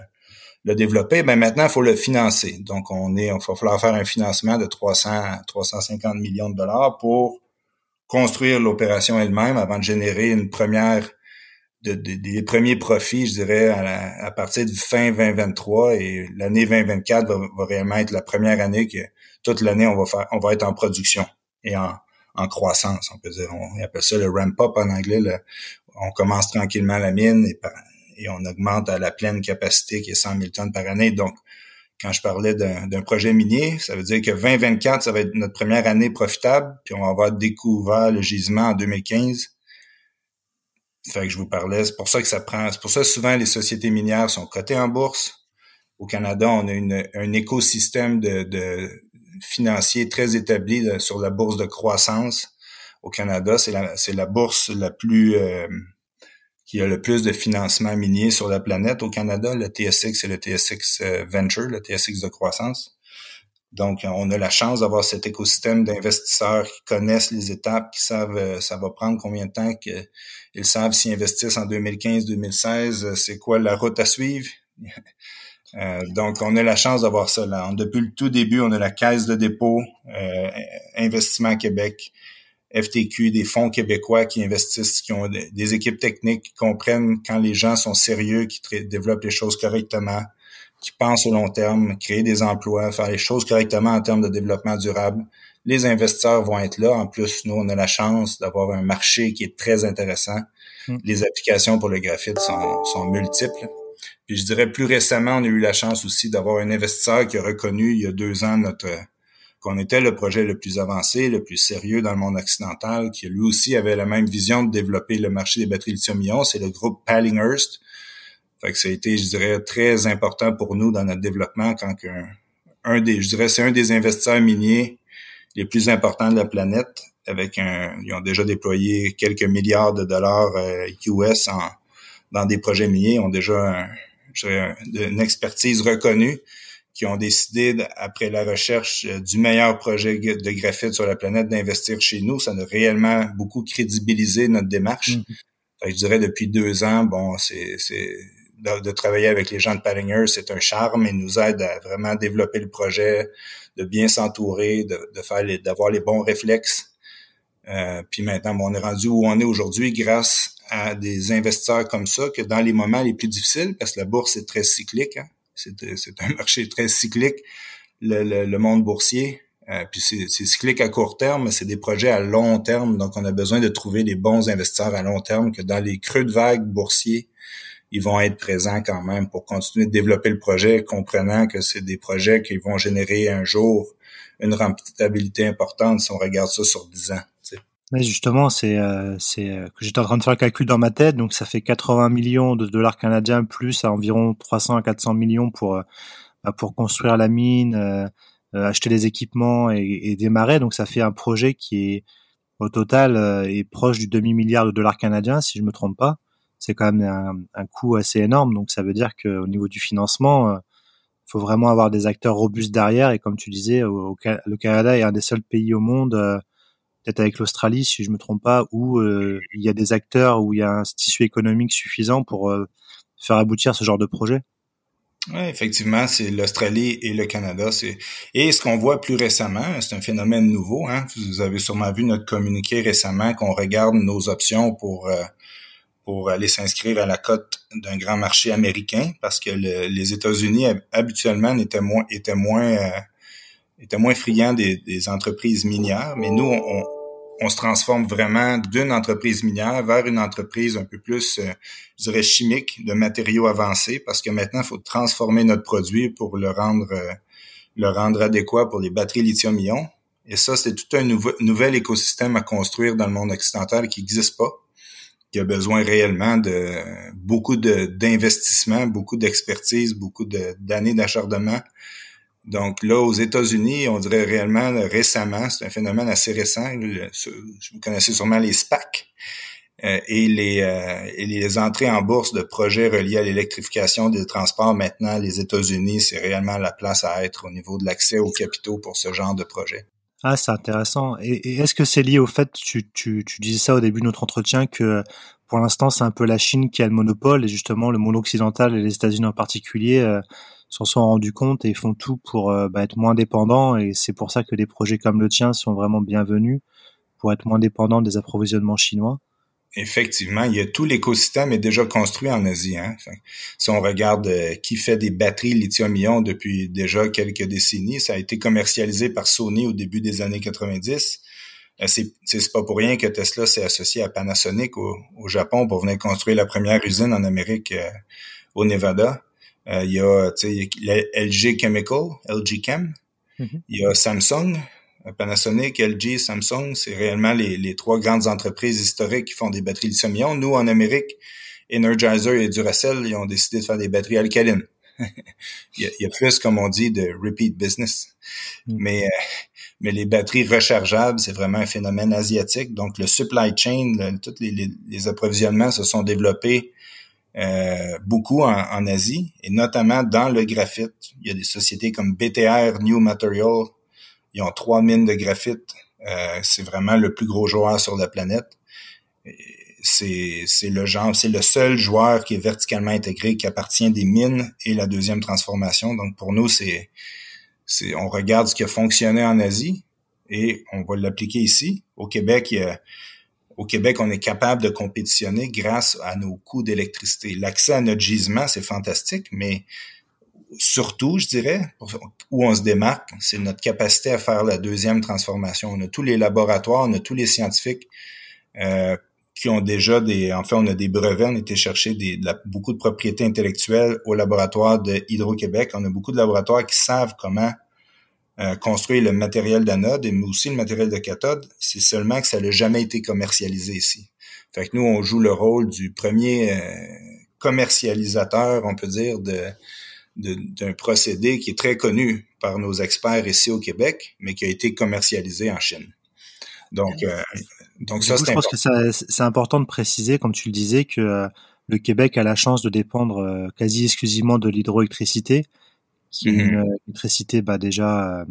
le développer, ben maintenant, il faut le financer. Donc, on est, il va falloir faire un financement de 300, 350 millions de dollars pour construire l'opération elle-même avant de générer une première, de, des premiers profits, je dirais, à, partir de fin 2023 et l'année 2024 va, va, réellement être la première année que toute l'année on va faire, on va être en production et en, en croissance, on peut dire. On appelle ça le ramp-up en anglais. on commence tranquillement la mine et et on augmente à la pleine capacité qui est 100 000 tonnes par année. Donc, quand je parlais d'un projet minier, ça veut dire que 2024, ça va être notre première année profitable, puis on va avoir découvert le gisement en 2015. Fait que je vous parlais, c'est pour ça que ça prend, c'est pour ça que souvent les sociétés minières sont cotées en bourse. Au Canada, on a une, un écosystème de, de financier très établi sur la bourse de croissance. Au Canada, c'est la, la bourse la plus euh, qui a le plus de financement minier sur la planète au Canada, le TSX et le TSX euh, Venture, le TSX de croissance. Donc, on a la chance d'avoir cet écosystème d'investisseurs qui connaissent les étapes, qui savent euh, ça va prendre combien de temps, qu'ils savent s'ils investissent en 2015-2016, euh, c'est quoi la route à suivre. donc, on a la chance d'avoir ça là. Depuis le tout début, on a la Caisse de dépôt, Investissement Québec, FTQ, des fonds québécois qui investissent, qui ont des équipes techniques, qui comprennent quand les gens sont sérieux, qui développent les choses correctement, qui pensent au long terme, créer des emplois, faire les choses correctement en termes de développement durable. Les investisseurs vont être là. En plus, nous, on a la chance d'avoir un marché qui est très intéressant. Hmm. Les applications pour le graphite sont, sont multiples. Puis je dirais plus récemment, on a eu la chance aussi d'avoir un investisseur qui a reconnu il y a deux ans notre qu'on était le projet le plus avancé, le plus sérieux dans le monde occidental, qui lui aussi avait la même vision de développer le marché des batteries lithium-ion. C'est le groupe Pallinghurst. Fait ça a été, je dirais, très important pour nous dans notre développement quand un des, je dirais, c'est un des investisseurs miniers les plus importants de la planète. Avec un, ils ont déjà déployé quelques milliards de dollars US en, dans des projets miniers, ont déjà, une expertise reconnue qui ont décidé, après la recherche euh, du meilleur projet de graphite sur la planète, d'investir chez nous. Ça a réellement beaucoup crédibilisé notre démarche. Mm-hmm. je dirais depuis deux ans, bon, c'est de, travailler avec les gens de Pattinger, c'est un charme et nous aide à vraiment développer le projet, de bien s'entourer, de, de faire d'avoir les bons réflexes. Euh, puis maintenant, bon, on est rendu où on est aujourd'hui grâce à des investisseurs comme ça, que dans les moments les plus difficiles, parce que la bourse est très cyclique, hein, c'est un marché très cyclique, le, monde boursier. Euh, puis c'est cyclique à court terme, mais c'est des projets à long terme. Donc, on a besoin de trouver les bons investisseurs à long terme, que dans les creux de vagues boursiers, ils vont être présents quand même pour continuer de développer le projet, comprenant que c'est des projets qui vont générer un jour une rentabilité importante si on regarde ça sur 10 ans. Mais justement, c'est euh, c'est euh, que j'étais en train de faire le calcul dans ma tête, donc ça fait 80 millions de dollars canadiens plus à environ 300 à 400 millions pour euh, bah, pour construire la mine, acheter les équipements et, et, démarrer. Donc ça fait un projet qui est au total est proche du demi milliard de dollars canadiens, si je me trompe pas. C'est quand même un, un coût assez énorme. Donc ça veut dire qu'au niveau du financement, il faut vraiment avoir des acteurs robustes derrière. Et comme tu disais, au, le Canada est un des seuls pays au monde peut-être avec l'Australie, si je me trompe pas, où euh, il y a des acteurs, où il y a un tissu économique suffisant pour euh, faire aboutir ce genre de projet? Oui, effectivement, c'est l'Australie et le Canada. Et ce qu'on voit plus récemment, c'est un phénomène nouveau. Hein? Vous avez sûrement vu notre communiqué récemment qu'on regarde nos options pour euh, pour aller s'inscrire à la cote d'un grand marché américain parce que les États-Unis habituellement étaient moins étaient moins était moins friand des, des, entreprises minières, mais nous, on, on se transforme vraiment d'une entreprise minière vers une entreprise un peu plus, euh, je dirais, chimique, de matériaux avancés, parce que maintenant, il faut transformer notre produit pour le rendre, euh, le rendre adéquat pour les batteries lithium-ion. Et ça, c'est tout un nouvel écosystème à construire dans le monde occidental qui n'existe pas, qui a besoin réellement de beaucoup d'investissements, beaucoup d'expertise, beaucoup d'années d'acharnement donc là, aux États-Unis, on dirait réellement récemment, c'est un phénomène assez récent. Vous connaissez sûrement les SPAC euh, et, les, euh, et les entrées en bourse de projets reliés à l'électrification des transports. Maintenant, les États-Unis, c'est réellement la place à être au niveau de l'accès aux capitaux pour ce genre de projet. Ah, c'est intéressant. Et, est-ce que c'est lié au fait, tu disais ça au début de notre entretien, que pour l'instant, c'est un peu la Chine qui a le monopole et justement le monde occidental et les États-Unis en particulier euh, s'en sont rendus compte et font tout pour euh, bah, être moins dépendants. Et c'est pour ça que des projets comme le tien sont vraiment bienvenus pour être moins dépendants des approvisionnements chinois. Effectivement, il y a tout l'écosystème est déjà construit en Asie. Hein. si on regarde euh, qui fait des batteries lithium-ion depuis déjà quelques décennies, ça a été commercialisé par Sony au début des années 90. Euh, c'est, pas pour rien que Tesla s'est associé à Panasonic au, Japon pour venir construire la première usine en Amérique au Nevada. Euh, il y a LG Chemical, LG Chem. Mm-hmm. Il y a Samsung, Panasonic, LG, Samsung. C'est réellement les, les, trois grandes entreprises historiques qui font des batteries lithium-ion. Nous, en Amérique, Energizer et Duracell, ils ont décidé de faire des batteries alcalines. il, y a, plus, comme on dit, de repeat business. Mm. Mais, euh, mais les batteries rechargeables, c'est vraiment un phénomène asiatique. Donc, le supply chain, tous les, les, approvisionnements se sont développés euh, beaucoup en, Asie et notamment dans le graphite. Il y a des sociétés comme BTR New Material. Ils ont trois mines de graphite. Euh, c'est vraiment le plus gros joueur sur la planète. C'est, le genre, c'est le seul joueur qui est verticalement intégré, qui appartient des mines et la deuxième transformation. Donc pour nous, c'est, on regarde ce qui a fonctionné en Asie et on va l'appliquer ici. Au Québec, il y a au Québec, on est capable de compétitionner grâce à nos coûts d'électricité. L'accès à notre gisement, c'est fantastique, mais surtout, je dirais, où on se démarque, c'est notre capacité à faire la deuxième transformation. On a tous les laboratoires, on a tous les scientifiques euh, qui ont déjà des, on a des brevets, on a été chercher beaucoup de propriétés intellectuelles au laboratoire de Hydro-Québec. On a beaucoup de laboratoires qui savent comment euh, construire le matériel d'anode, mais aussi le matériel de cathode, c'est seulement que ça n'a jamais été commercialisé ici. Fait que nous, on joue le rôle du premier euh, commercialisateur, on peut dire, de d'un procédé qui est très connu par nos experts ici au Québec, mais qui a été commercialisé en Chine. Donc, euh, donc ça, c'est Je pense que c'est important de préciser, comme tu le disais, que le Québec a la chance de dépendre quasi exclusivement de l'hydroélectricité, qui est une mm-hmm. électricité bah, déjà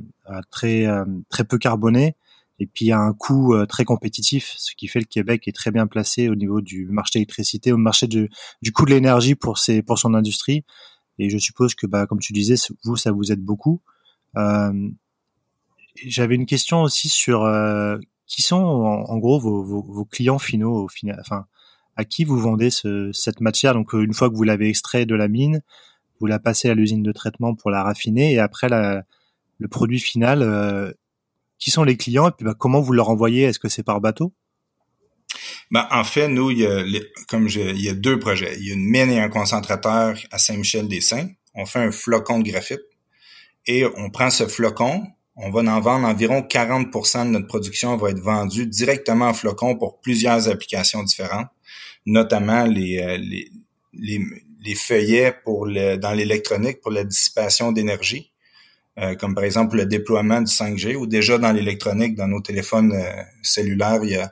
très très peu carbonée, et puis a un coût très compétitif, ce qui fait le Québec est très bien placé au niveau du marché d'électricité, au marché du, du coût de l'énergie pour ses pour son industrie. Et je suppose que, bah, comme tu disais, vous, ça vous aide beaucoup. Euh, J'avais une question aussi sur euh, qui sont en, gros vos, vos, vos, clients finaux au final. Enfin, à qui vous vendez ce, cette matière? Donc, une fois que vous l'avez extrait de la mine, vous la passez à l'usine de traitement pour la raffiner, et après le produit final, euh, qui sont les clients et puis bah, comment vous leur envoyez? Est-ce que c'est par bateau? Ben, en fait, nous, il y a, comme il y a deux projets. Il y a une mine et un concentrateur à Saint-Michel-des-Saints. On fait un flocon de graphite et on prend ce flocon, on va en vendre environ 40% de notre production va être vendue directement en flocon pour plusieurs applications différentes, notamment les, euh, les, les, les feuillets pour le, dans l'électronique pour la dissipation d'énergie. Euh, comme par exemple le déploiement du 5G, ou déjà dans l'électronique, dans nos téléphones euh, cellulaires, il y a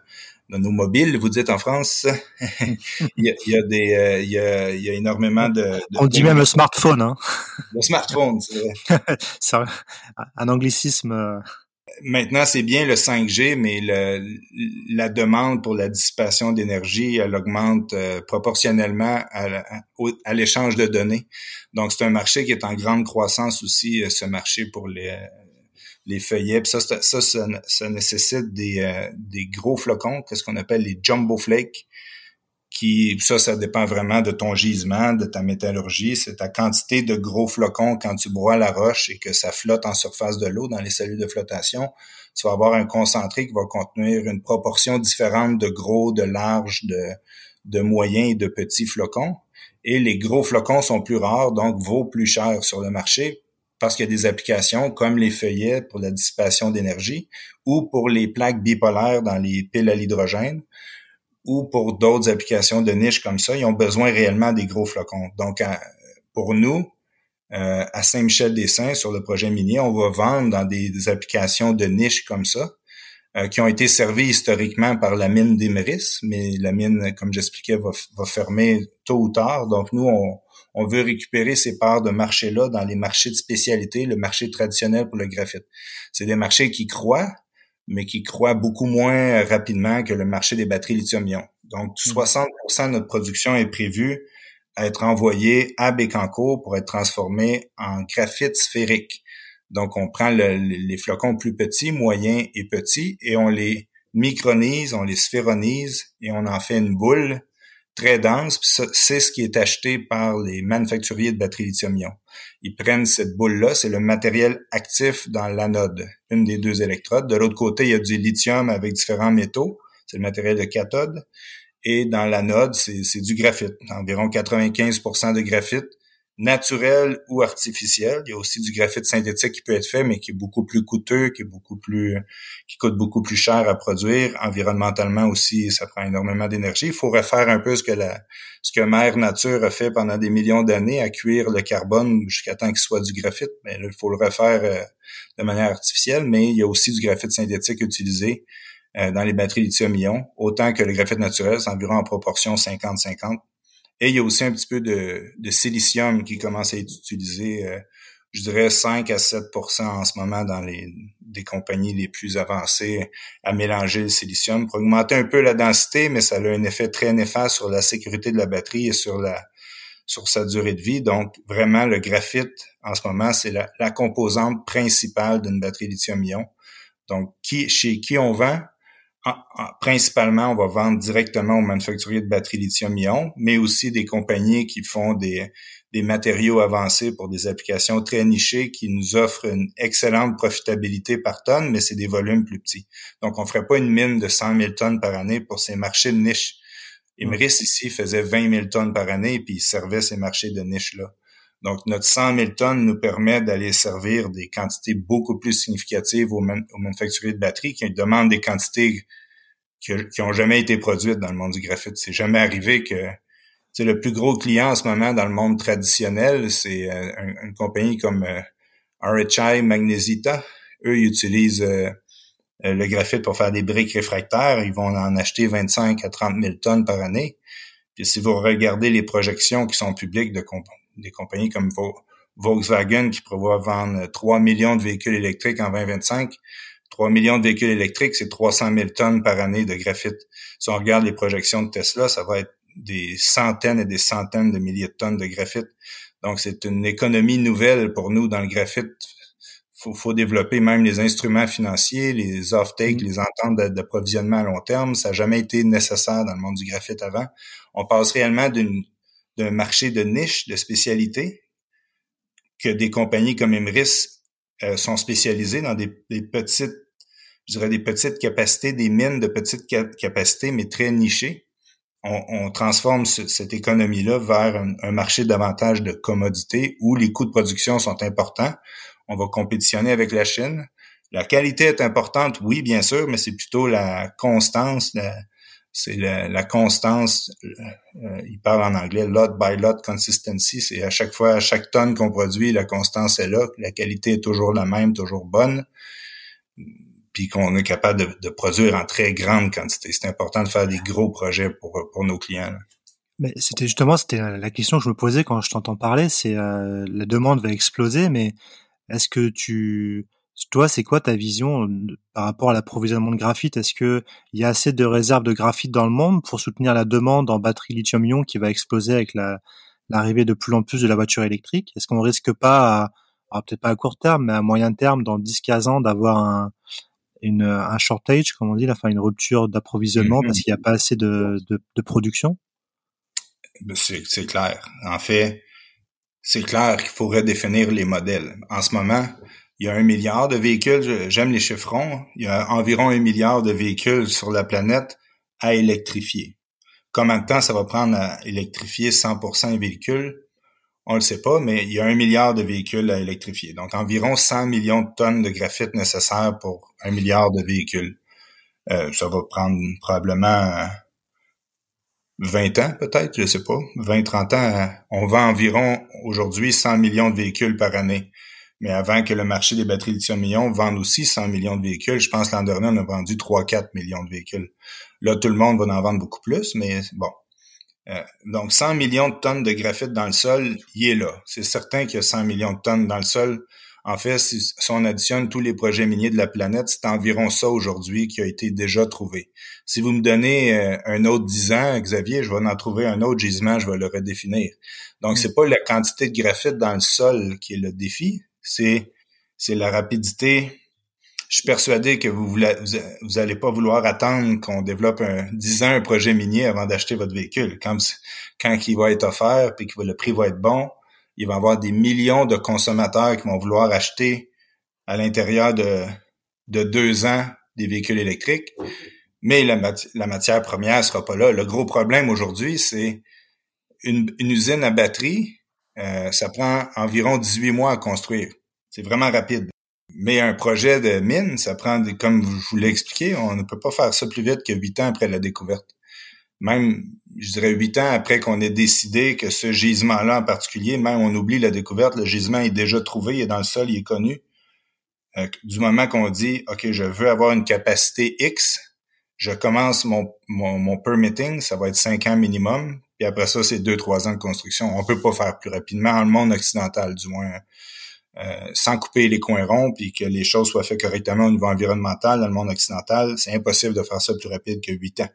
dans nos mobiles, vous dites en France, il, y a, il, y a, des, euh, il, y a, il y a énormément de, de On dit même le smartphone, hein. Le smartphone, c'est un anglicisme. Euh. Maintenant, c'est bien le 5G, mais le, la demande pour la dissipation d'énergie, elle augmente euh, proportionnellement à, l'échange de données. Donc, c'est un marché qui est en grande croissance aussi, ce marché pour les les feuillets. ça, ça, ça, ça, nécessite des, euh, des gros flocons, qu'est-ce qu'on appelle les jumbo flakes, ça, ça dépend vraiment de ton gisement, de ta métallurgie. C'est ta quantité de gros flocons quand tu broies la roche et que ça flotte en surface de l'eau dans les cellules de flottation. Tu vas avoir un concentré qui va contenir une proportion différente de gros, de large, de, de moyens et de petits flocons. Et les gros flocons sont plus rares, donc vaut plus cher sur le marché parce qu'il y a des applications comme les feuillets pour la dissipation d'énergie ou pour les plaques bipolaires dans les piles à l'hydrogène ou pour d'autres applications de niche comme ça, ils ont besoin réellement des gros flocons. Donc, pour nous, euh, à Saint-Michel-des-Saints, sur le projet minier, on va vendre dans des, applications de niche comme ça, euh, qui ont été servies historiquement par la mine d'Emeris, mais la mine, comme j'expliquais, va, va fermer tôt ou tard. Donc, nous, on, on veut récupérer ces parts de marché-là dans les marchés de spécialité, le marché traditionnel pour le graphite. C'est des marchés qui croient, mais qui croient beaucoup moins rapidement que le marché des batteries lithium-ion. Donc, 60% mmh. de notre production est prévue à être envoyée à Bécancourt pour être transformée en graphite sphérique. Donc, on prend les flocons plus petits, moyens et petits, et on les micronise, on les sphéronise, et on en fait une boule très dense. C'est ce qui est acheté par les manufacturiers de batteries lithium-ion. Ils prennent cette boule-là, c'est le matériel actif dans l'anode, une des deux électrodes. De l'autre côté, il y a du lithium avec différents métaux, c'est le matériel de cathode. Et dans l'anode, c'est du graphite, environ 95% de graphite naturel ou artificiel. Il y a aussi du graphite synthétique qui peut être fait, mais qui est beaucoup plus coûteux, qui est beaucoup plus, qui coûte beaucoup plus cher à produire. Environnementalement aussi, ça prend énormément d'énergie. Il faut refaire un peu ce que la, ce que Mère Nature a fait pendant des millions d'années à cuire le carbone jusqu'à temps qu'il soit du graphite. Mais là, il faut le refaire euh, de manière artificielle. Mais il y a aussi du graphite synthétique utilisé euh, dans les batteries lithium-ion, autant que le graphite naturel, c'est environ en proportion 50-50 et il y a aussi un petit peu de, de silicium qui commence à être utilisé, euh, je dirais 5 à 7% en ce moment dans les des compagnies les plus avancées à mélanger le silicium pour augmenter un peu la densité, mais ça a un effet très néfaste sur la sécurité de la batterie et sur la sur sa durée de vie. Donc, vraiment, le graphite, en ce moment, c'est la, la composante principale d'une batterie lithium-ion. Donc, qui, chez qui on vend? Principalement, on va vendre directement aux manufacturiers de batteries lithium-ion, mais aussi des compagnies qui font des, des matériaux avancés pour des applications très nichées qui nous offrent une excellente profitabilité par tonne, mais c'est des volumes plus petits. Donc, on ferait pas une mine de 100 000 tonnes par année pour ces marchés de niche. Emeris ici faisait 20 000 tonnes par année et puis il servait ces marchés de niche-là. Donc, notre 100 000 tonnes nous permet d'aller servir des quantités beaucoup plus significatives aux, manufacturiers de batteries qui demandent des quantités qui, n'ont jamais été produites dans le monde du graphite. C'est jamais arrivé que le plus gros client en ce moment dans le monde traditionnel, c'est euh, une, compagnie comme euh, RHI Magnesita. Eux, ils utilisent euh, le graphite pour faire des briques réfractaires. Ils vont en acheter 25 à 30 000 tonnes par année. Puis si vous regardez les projections qui sont publiques de des compagnies comme Volkswagen qui prévoit vendre 3 millions de véhicules électriques en 2025, 3 millions de véhicules électriques, c'est 300 000 tonnes par année de graphite. Si on regarde les projections de Tesla, ça va être des centaines et des centaines de milliers de tonnes de graphite. Donc, c'est une économie nouvelle pour nous dans le graphite. Faut, faut développer même les instruments financiers, les off-take, les ententes d'approvisionnement à long terme. Ça n'a jamais été nécessaire dans le monde du graphite avant. On passe réellement d'un marché de niche, de spécialité, que des compagnies comme Emrys euh, sont spécialisées dans des, des, petites, je dirais des petites capacités, des mines de petites capacités, mais très nichées on, transforme cette économie-là vers un, marché davantage de commodités où les coûts de production sont importants. On va compétitionner avec la Chine. La qualité est importante, oui, bien sûr, mais c'est plutôt la constance, c'est la, constance, euh, il parle en anglais, lot by lot consistency, c'est à chaque fois, à chaque tonne qu'on produit, la constance est là, la qualité est toujours la même, toujours bonne puis qu'on est capable de, produire en très grande quantité. C'est important de faire des gros projets pour, pour nos clients. Mais c'était justement c'était la question que je me posais quand je t'entends parler, c'est euh, la demande va exploser, mais est-ce que tu toi, c'est quoi ta vision par rapport à l'approvisionnement de graphite? Est-ce que il y a assez de réserves de graphite dans le monde pour soutenir la demande en batterie lithium-ion qui va exploser avec la l'arrivée de plus en plus de la voiture électrique? Est-ce qu'on risque pas, peut-être pas à court terme, mais à moyen terme, dans 10-15 ans, d'avoir un, une, un shortage, comme on dit, enfin une rupture d'approvisionnement parce qu'il n'y a pas assez de, de, de production? Ben, C'est clair. En fait, c'est clair qu'il faudrait définir les modèles. En ce moment, il y a un milliard de véhicules, j'aime les chiffrons, il y a environ un milliard de véhicules sur la planète à électrifier. Combien de temps ça va prendre à électrifier 100% des véhicules? On le sait pas, mais il y a un milliard de véhicules à électrifier. Donc, environ 100 millions de tonnes de graphite nécessaires pour un milliard de véhicules. Euh, ça va prendre probablement 20 ans, peut-être, je sais pas. 20, 30 ans. On vend environ, aujourd'hui, 100 millions de véhicules par année. Mais avant que le marché des batteries lithium-ion vende aussi 100 millions de véhicules, je pense l'an dernier, on a vendu 3-4 millions de véhicules. Là, tout le monde va en vendre beaucoup plus, mais bon, euh, donc, 100 millions de tonnes de graphite dans le sol, il est là. C'est certain qu'il y a 100 millions de tonnes dans le sol. En fait, si, on additionne tous les projets miniers de la planète, c'est environ ça aujourd'hui qui a été déjà trouvé. Si vous me donnez euh, un autre 10 ans, Xavier, je vais en trouver un autre gisement, je vais le redéfinir. Donc, mm. c'est pas la quantité de graphite dans le sol qui est le défi, c'est c'est la rapidité je suis persuadé que vous voulez, vous, allez pas vouloir attendre qu'on développe un, 10 ans un projet minier avant d'acheter votre véhicule. Quand, quand il va être offert puis que le prix va être bon, il va y avoir des millions de consommateurs qui vont vouloir acheter à l'intérieur de, de deux ans des véhicules électriques. Mais la, la matière première sera pas là. Le gros problème aujourd'hui, c'est une, une, usine à batterie, euh, ça prend environ 18 mois à construire. C'est vraiment rapide. Mais un projet de mine, ça prend, comme je vous l'ai expliqué, on ne peut pas faire ça plus vite que huit ans après la découverte. Même, je dirais huit ans après qu'on ait décidé que ce gisement-là en particulier, même on oublie la découverte, le gisement est déjà trouvé, il est dans le sol, il est connu. Euh, du moment qu'on dit, OK, je veux avoir une capacité X, je commence mon, mon, mon permitting, ça va être cinq ans minimum, puis après ça, c'est deux, trois ans de construction. On peut pas faire plus rapidement, le monde occidental, du moins. Euh, sans couper les coins ronds puis que les choses soient faites correctement au niveau environnemental dans le monde occidental, c'est impossible de faire ça plus rapide que huit ans.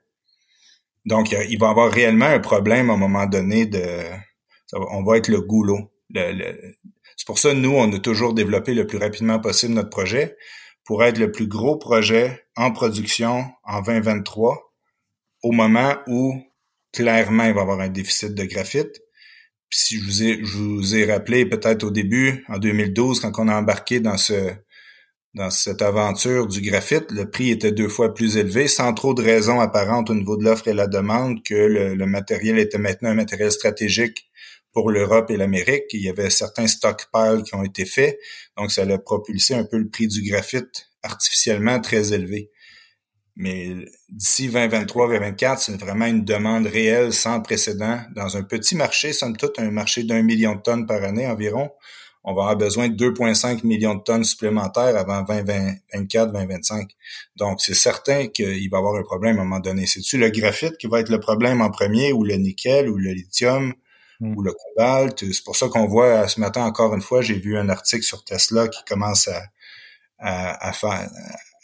Donc, il va y avoir réellement un problème à un moment donné de... on va être le goulot. c'est pour ça nous, on a toujours développé le plus rapidement possible notre projet pour être le plus gros projet en production en 2023 au moment où clairement il va y avoir un déficit de graphite si je vous ai, je vous ai rappelé peut-être au début, en 2012, quand on a embarqué dans ce dans cette aventure du graphite, le prix était deux fois plus élevé, sans trop de raisons apparentes au niveau de l'offre et la demande, que le, matériel était maintenant un matériel stratégique pour l'Europe et l'Amérique. Il y avait certains stockpiles qui ont été faits, donc ça a propulsé un peu le prix du graphite artificiellement très élevé. Mais d'ici 2023, 2024, c'est vraiment une demande réelle sans précédent dans un petit marché, somme toute, un marché d'un million de tonnes par année environ. On va avoir besoin de 2,5 millions de tonnes supplémentaires avant 2024, 2025. Donc, c'est certain qu'il va y avoir un problème à un moment donné. C'est-tu le graphite qui va être le problème en premier ou le nickel ou le lithium hmm. ou le cobalt? C'est pour ça qu'on voit ce matin, encore une fois, j'ai vu un article sur Tesla qui commence à, à, à faire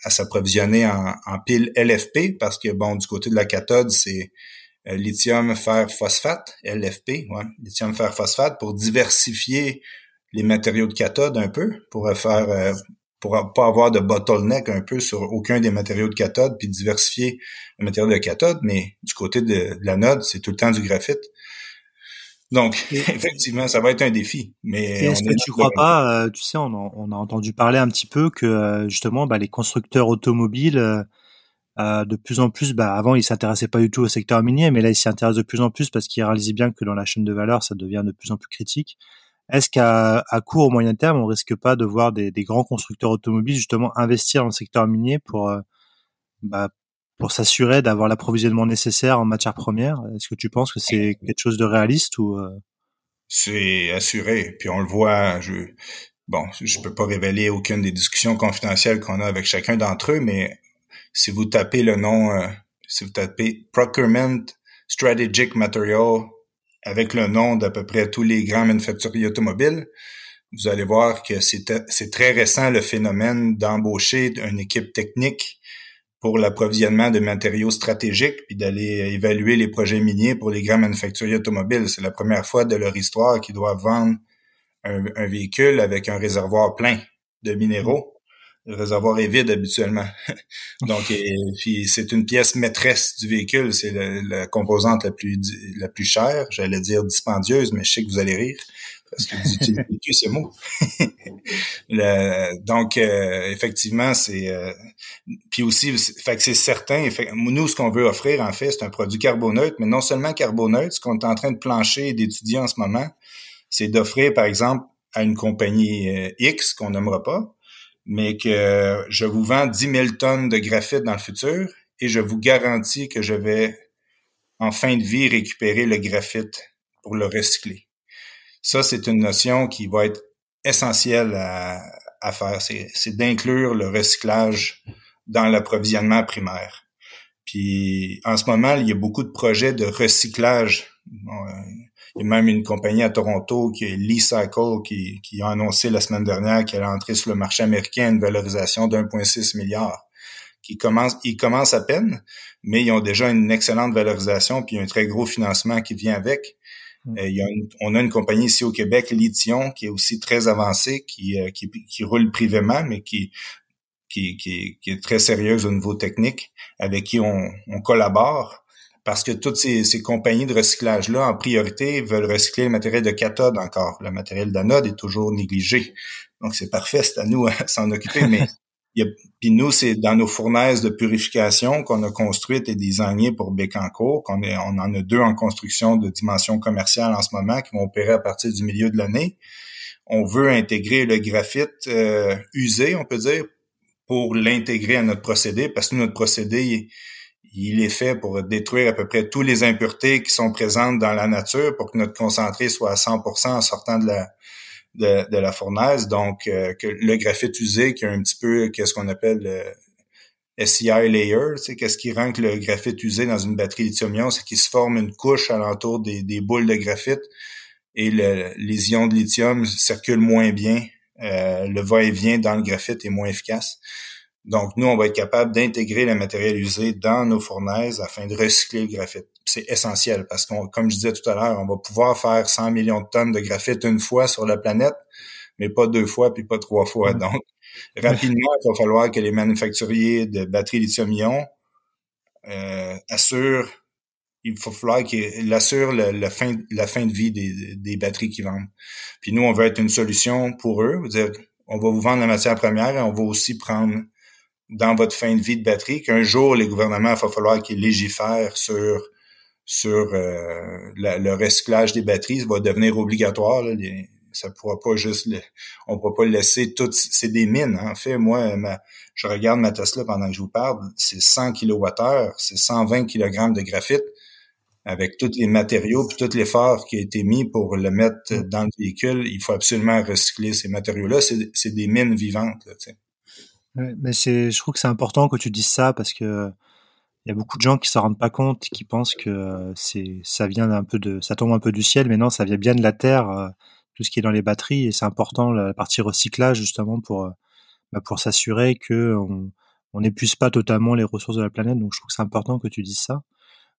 à s'approvisionner en, en pile LFP parce que bon du côté de la cathode c'est euh, lithium fer phosphate LFP ouais, lithium fer phosphate pour diversifier les matériaux de cathode un peu pour faire euh, pour pas avoir de bottleneck un peu sur aucun des matériaux de cathode puis diversifier le matériau de cathode mais du côté de, de l'anode c'est tout le temps du graphite donc, effectivement, ça va être un défi. Mais est-ce que tu crois pas, euh, tu sais, on a, on a, entendu parler un petit peu que euh, justement, bah, les constructeurs automobiles, euh, de plus en plus, bah, avant, ils s'intéressaient pas du tout au secteur minier, mais là, ils s'y intéressent de plus en plus parce qu'ils réalisent bien que dans la chaîne de valeur, ça devient de plus en plus critique. Est-ce qu'à à court ou moyen terme, on risque pas de voir des, des, grands constructeurs automobiles justement investir dans le secteur minier pour bah, pour s'assurer d'avoir l'approvisionnement nécessaire en matières premières. Est-ce que tu penses que c'est quelque chose de réaliste ou euh? C'est assuré. Puis on le voit. Je bon, je peux pas révéler aucune des discussions confidentielles qu'on a avec chacun d'entre eux, mais si vous tapez le nom, euh, si vous tapez Procurement Strategic Material avec le nom d'à peu près tous les grands manufacturiers automobiles, vous allez voir que c'est très récent le phénomène d'embaucher une équipe technique pour l'approvisionnement de matériaux stratégiques, puis d'aller évaluer les projets miniers pour les grands manufacturiers automobiles. C'est la première fois de leur histoire qu'ils doivent vendre un, véhicule avec un réservoir plein de minéraux. Le réservoir est vide habituellement. Donc, puis c'est une pièce maîtresse du véhicule. C'est la, composante la plus la plus chère, j'allais dire dispendieuse, mais je sais que vous allez rire parce que vous utilisez ces mots. donc, euh, effectivement, c'est... Euh, puis aussi, fait que c'est certain, nous, ce qu'on veut offrir, en fait, c'est un produit carboneutre, mais non seulement carboneutre, ce qu'on est en train de plancher et d'étudier en ce moment, c'est d'offrir, par exemple, à une compagnie euh, X, qu'on nommera pas, mais que je vous vends 10 000 tonnes de graphite dans le futur et je vous garantis que je vais, en fin de vie, récupérer le graphite pour le recycler. Ça, c'est une notion qui va être essentielle à, à faire. C'est d'inclure le recyclage dans l'approvisionnement primaire. Puis en ce moment, il y a beaucoup de projets de recyclage. Euh, il y a même une compagnie à Toronto qui est Lee Cycle qui, qui a annoncé la semaine dernière qu'elle a entré sur le marché américain une valorisation d'1,6 milliard. Qui commence, ils commencent à peine, mais ils ont déjà une excellente valorisation puis un très gros financement qui vient avec. Mm. Euh, il on a une compagnie ici au Québec, Lithium, qui est aussi très avancée, qui, euh, qui, qui, roule privément, mais qui, qui, qui, est très sérieuse au niveau technique, avec qui on, on collabore. Parce que toutes ces, ces compagnies de recyclage-là, en priorité, veulent recycler le matériel de cathode encore. Le matériel d'anode est toujours négligé. Donc, c'est parfait, c'est à nous à s'en occuper. Mais puis nous, c'est dans nos fournaises de purification qu'on a construites et designées pour Bécancourt, qu'on est, on en a deux en construction de dimension commerciale en ce moment qui vont opérer à partir du milieu de l'année. On veut intégrer le graphite euh, usé, on peut dire, pour l'intégrer à notre procédé, parce que notre procédé, il, est fait pour détruire à peu près tous les impuretés qui sont présentes dans la nature pour que notre concentré soit à 100% en sortant de la, de, la fournaise. Donc, euh, le graphite usé, qui est un petit peu qu'est-ce qu'on appelle le SCI layer, c'est qu'est-ce qui rend que le graphite usé dans une batterie lithium-ion, c'est qu'il se forme une couche alentour des, des boules de graphite et le, les ions de lithium circulent moins bien. Euh, le va-et-vient dans le graphite est moins efficace. Donc, nous, on va être capable d'intégrer le matériel usé dans nos fournaises afin de recycler le graphite. C'est essentiel parce qu'on, comme je disais tout à l'heure, on va pouvoir faire 100 millions de tonnes de graphite une fois sur la planète, mais pas deux fois puis pas trois fois. Mm. Donc, rapidement, il va falloir que les manufacturiers de batteries lithium-ion euh, assurent, il faut falloir qu'ils assurent la, fin, la fin de vie des, des batteries qu'ils vendent. Puis nous, on veut être une solution pour eux. dire, on va vous vendre la matière première et on va aussi prendre dans votre fin de vie de batterie qu'un jour, les gouvernements, il va falloir qu'ils légifèrent sur sur euh, le recyclage des batteries. Ça va devenir obligatoire. ça pourra pas juste, le, on pourra pas le laisser tout. C'est des mines. Hein. En fait, moi, je regarde ma Tesla pendant que je vous parle. C'est 100 kWh, c'est 120 kg de graphite avec tous les matériaux puis tout l'effort qui a été mis pour le mettre mm. dans le véhicule. Il faut absolument recycler ces matériaux-là. C'est des mines vivantes. Là, mais c'est, je trouve que c'est important que tu dises ça parce que il y a beaucoup de gens qui s'en rendent pas compte, qui pensent que c'est, ça vient d'un peu de, ça tombe un peu du ciel, mais non, ça vient bien de la terre, euh, tout ce qui est dans les batteries, et c'est important la partie recyclage justement pour, euh, bah, pour s'assurer que on n'épuise pas totalement les ressources de la planète. Donc je trouve que c'est important que tu dises ça.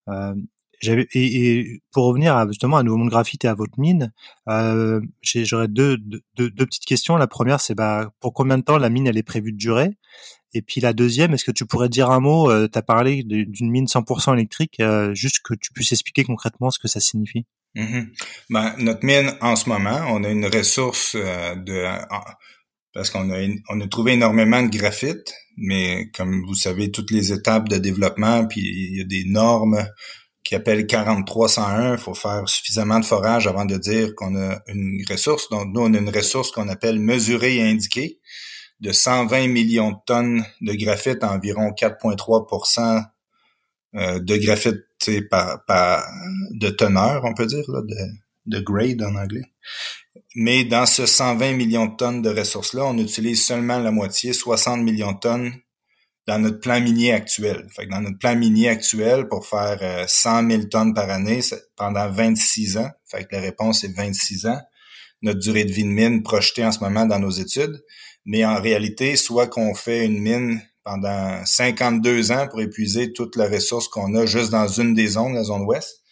Euh, j'avais et, pour revenir à, justement à Nouveau Monde Graphite et à votre mine, euh, j'aurais deux, deux, deux, petites questions. La première, c'est bah, pour combien de temps la mine elle est prévue de durer? Et puis la deuxième, est-ce que tu pourrais dire un mot euh, Tu as parlé d'une mine 100% électrique, euh, juste que tu puisses expliquer concrètement ce que ça signifie? Mm-hmm. ben, notre mine, en ce moment, on a une ressource euh, de parce qu'on a on a trouvé énormément de graphite, mais comme vous savez, toutes les étapes de développement, puis il y a des normes qui appelle 4301. Il faut faire suffisamment de forage avant de dire qu'on a une ressource. Donc, nous, on a une ressource qu'on appelle mesurée et indiquée de 120 millions de tonnes de graphite, environ 4,3% euh, de graphite par, par, de teneur, on peut dire, de, de grade en anglais. Mais dans ce 120 millions de tonnes de ressources-là, on utilise seulement la moitié, 60 millions de tonnes dans notre plan minier actuel. Fait que dans notre plan minier actuel, pour faire 100 euh, 000 tonnes par année pendant 26 ans, fait que la réponse est 26 ans, notre durée de vie de mine projetée en ce moment dans nos études. Mais en réalité, soit qu'on fait une mine pendant 52 ans pour épuiser toute la ressource qu'on a juste dans une des zones, la zone ouest,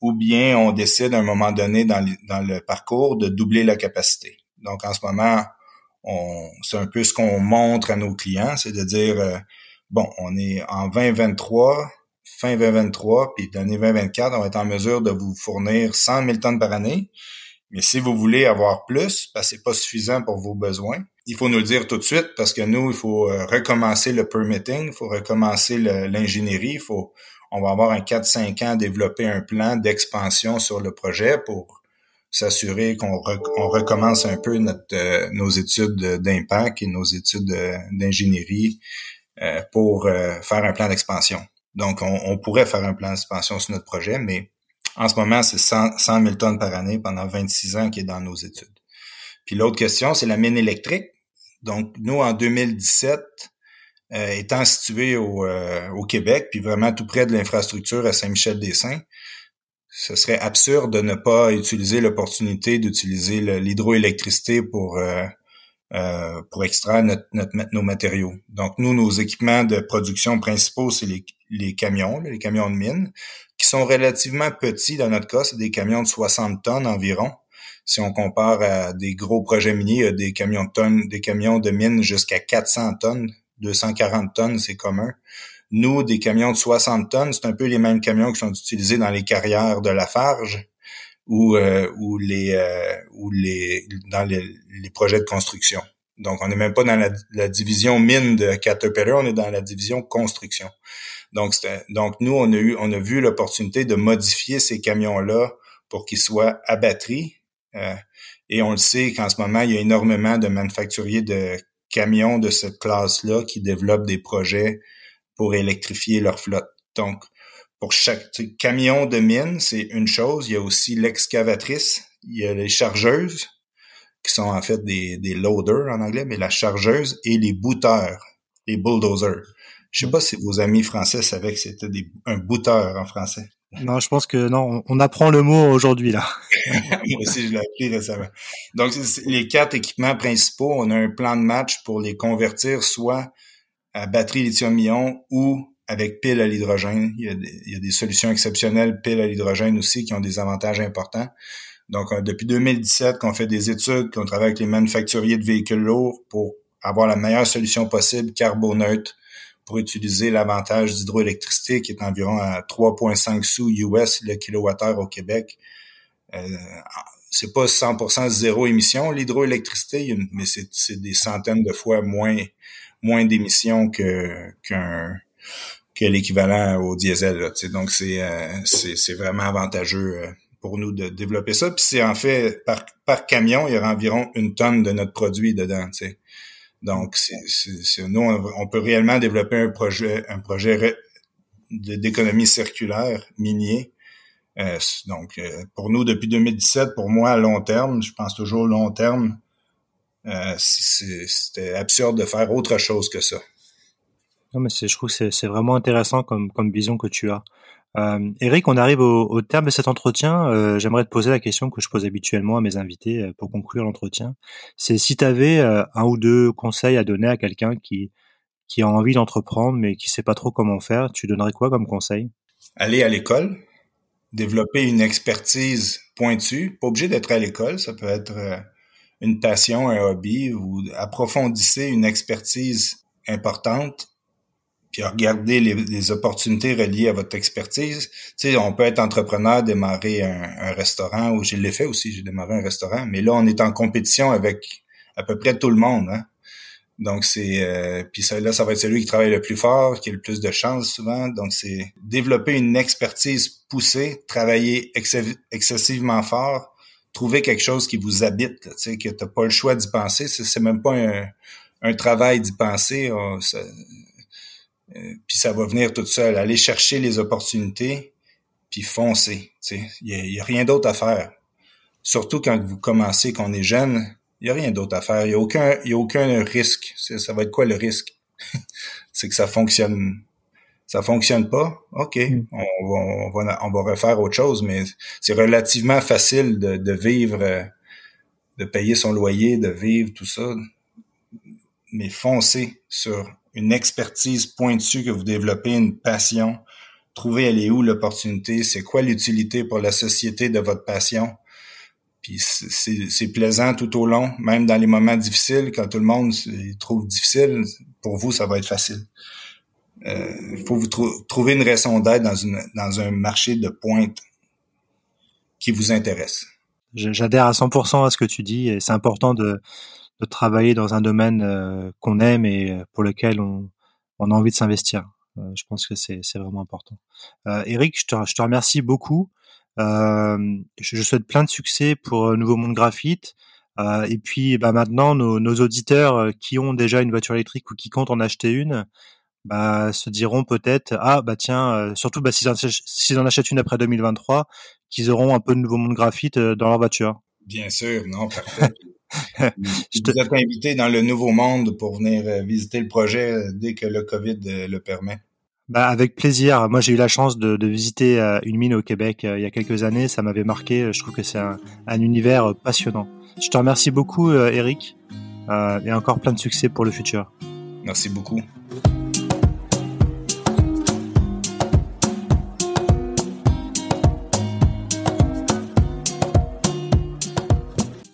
ou bien on décide à un moment donné dans, dans le parcours de doubler la capacité. Donc en ce moment, c'est un peu ce qu'on montre à nos clients, c'est de dire euh, bon, on est en 2023, fin 2023, puis l'année 2024, on va être en mesure de vous fournir 100 000 tonnes par année. Mais si vous voulez avoir plus, que c'est pas suffisant pour vos besoins, il faut nous le dire tout de suite parce que nous, il faut euh, recommencer le permitting, il faut recommencer l'ingénierie, il faut, on va avoir un 4-5 ans à développer un plan d'expansion sur le projet pour s'assurer qu'on recommence un peu euh, nos études d'impact et nos études d'ingénierie euh, pour faire un plan d'expansion. Donc, on, pourrait faire un plan d'expansion sur notre projet, mais en ce moment, c'est 100, 100 000 tonnes par année pendant 26 ans qui est dans nos études. Puis l'autre question, c'est la mine électrique. Donc, nous, en 2017, étant situé au, au Québec, puis vraiment tout près de l'infrastructure à Saint-Michel-des-Saints, ce serait absurde de ne pas utiliser l'opportunité d'utiliser l'hydroélectricité pour euh, euh, pour extraire notre, nos matériaux. Donc nous, nos équipements de production principaux, c'est les, les camions, les camions de mine, qui sont relativement petits dans notre cas, c'est des camions de 60 tonnes environ. Si on compare à des gros projets miniers, il y a des camions de tonnes, des camions de jusqu'à 400 tonnes, 240 tonnes, c'est commun. Nous, des camions de 60 tonnes, c'est un peu les mêmes camions qui sont utilisés dans les carrières de Lafarge ou, euh, ou, les, euh, ou les, dans les, projets de construction. Donc, on n'est même pas dans la, division mine de Caterpillar, on est dans la division construction. Donc, donc nous, on a eu, on a vu l'opportunité de modifier ces camions-là pour qu'ils soient à batterie. Euh, et on le sait qu'en ce moment, il y a énormément de manufacturiers de camions de cette classe-là qui développent des projets pour électrifier leur flotte. Donc, pour chaque camion de mine, c'est une chose. Il y a aussi l'excavatrice, il y a les chargeuses, qui sont en fait des, des loaders en anglais, mais la chargeuse et les booteurs, les bulldozers. Je sais pas si vos amis français savaient que c'était un booteur en français. Non, je pense que non, on apprend le mot aujourd'hui là. Moi aussi, je l'ai appris récemment. Donc, les quatre équipements principaux, on a un plan de match pour les convertir soit à batterie lithium-ion ou avec pile à l'hydrogène. Il, y a des solutions exceptionnelles pile à l'hydrogène aussi qui ont des avantages importants. Donc, euh, depuis 2017, qu'on fait des études, qu'on travaille avec les manufacturiers de véhicules lourds pour avoir la meilleure solution possible, carboneutre, pour utiliser l'avantage d'hydroélectricité qui est environ à 3,5 sous US le kilowattheure au Québec. Euh, c'est pas 100% zéro émission l'hydroélectricité, mais c'est des centaines de fois moins moins d'émissions que qu'un que l'équivalent au diesel. Là, donc c'est, euh, c'est vraiment avantageux euh, pour nous de développer ça. Puis c'est en fait par, par camion, il y aura environ une tonne de notre produit dedans. Donc, c'est, nous, on peut réellement développer un projet, un projet d'économie circulaire minier. Euh, donc, euh, pour nous, depuis 2017, pour moi, à long terme, je pense toujours long terme, euh, c'était absurde de faire autre chose que ça. Non, mais je trouve que c'est vraiment intéressant comme, comme vision que tu as. Euh, Eric, on arrive au, au, terme de cet entretien. Euh, J'aimerais te poser la question que je pose habituellement à mes invités euh, pour conclure l'entretien. C'est si tu avais euh, un ou deux conseils à donner à quelqu'un qui, qui a envie d'entreprendre mais qui sait pas trop comment faire, tu donnerais quoi comme conseil? Aller à l'école, développer une expertise pointue. Pas obligé d'être à l'école, ça peut être une passion, un hobby, ou approfondissez une expertise importante puis regarder les, les, opportunités reliées à votre expertise. Tu sais, on peut être entrepreneur, démarrer un, restaurant, ou je l'ai fait aussi, j'ai démarré un restaurant, mais là, on est en compétition avec à peu près tout le monde. Hein? Donc, c'est... Euh, puis ça, là, ça va être celui qui travaille le plus fort, qui a le plus de chance souvent. Donc, c'est développer une expertise poussée, travailler excessivement fort, trouver quelque chose qui vous habite, tu sais, que tu pas le choix d'y penser. C'est même pas un, un travail d'y penser. Euh, puis ça va venir tout seul. Aller chercher les opportunités, puis foncer. Il n'y a, a, rien d'autre à faire. Surtout quand vous commencez, qu'on est jeune, il n'y a rien d'autre à faire. Il n'y a aucun, y a aucun risque. Ça va être quoi le risque? c'est que ça fonctionne. Ça fonctionne pas? OK. Mm. On, va, on, va, on va refaire autre chose, mais c'est relativement facile de, de vivre, euh, de payer son loyer, de vivre, tout ça. Mais foncer sur une expertise pointue que vous développez, une passion. Trouvez elle est où l'opportunité, c'est quoi l'utilité pour la société de votre passion? Puis c'est plaisant tout au long, même dans les moments difficiles, quand tout le monde trouve difficile, pour vous, ça va être facile. Euh, il faut vous trouver une raison d'être dans, une, dans un marché de pointe qui vous intéresse. J'adhère à 100% à ce que tu dis et c'est important de, de travailler dans un domaine euh, qu'on aime et euh, pour lequel on, on a envie de s'investir. Euh, je pense que c'est vraiment important. Eric, je te, je te remercie beaucoup. je, je, souhaite plein de succès pour Nouveau Monde Graphite. Euh, et puis bah, maintenant, nos, nos, auditeurs qui ont déjà une voiture électrique ou qui comptent en acheter une, bah, se diront peut-être ah bah tiens, surtout bah, s'ils en, en, achètent une après 2023, qu'ils auront un peu de Nouveau Monde Graphite dans leur voiture. Bien sûr, non, parfait. je te... Vous êtes invité dans le Nouveau Monde pour venir euh, visiter le projet euh, dès que le COVID euh, le permet. Bah avec plaisir. Moi, j'ai eu la chance de, de, visiter une mine au Québec il y a quelques années. Ça m'avait marqué. Je trouve que c'est un, un, univers passionnant. Je te remercie beaucoup, Eric, et encore plein de succès pour le futur. Merci beaucoup.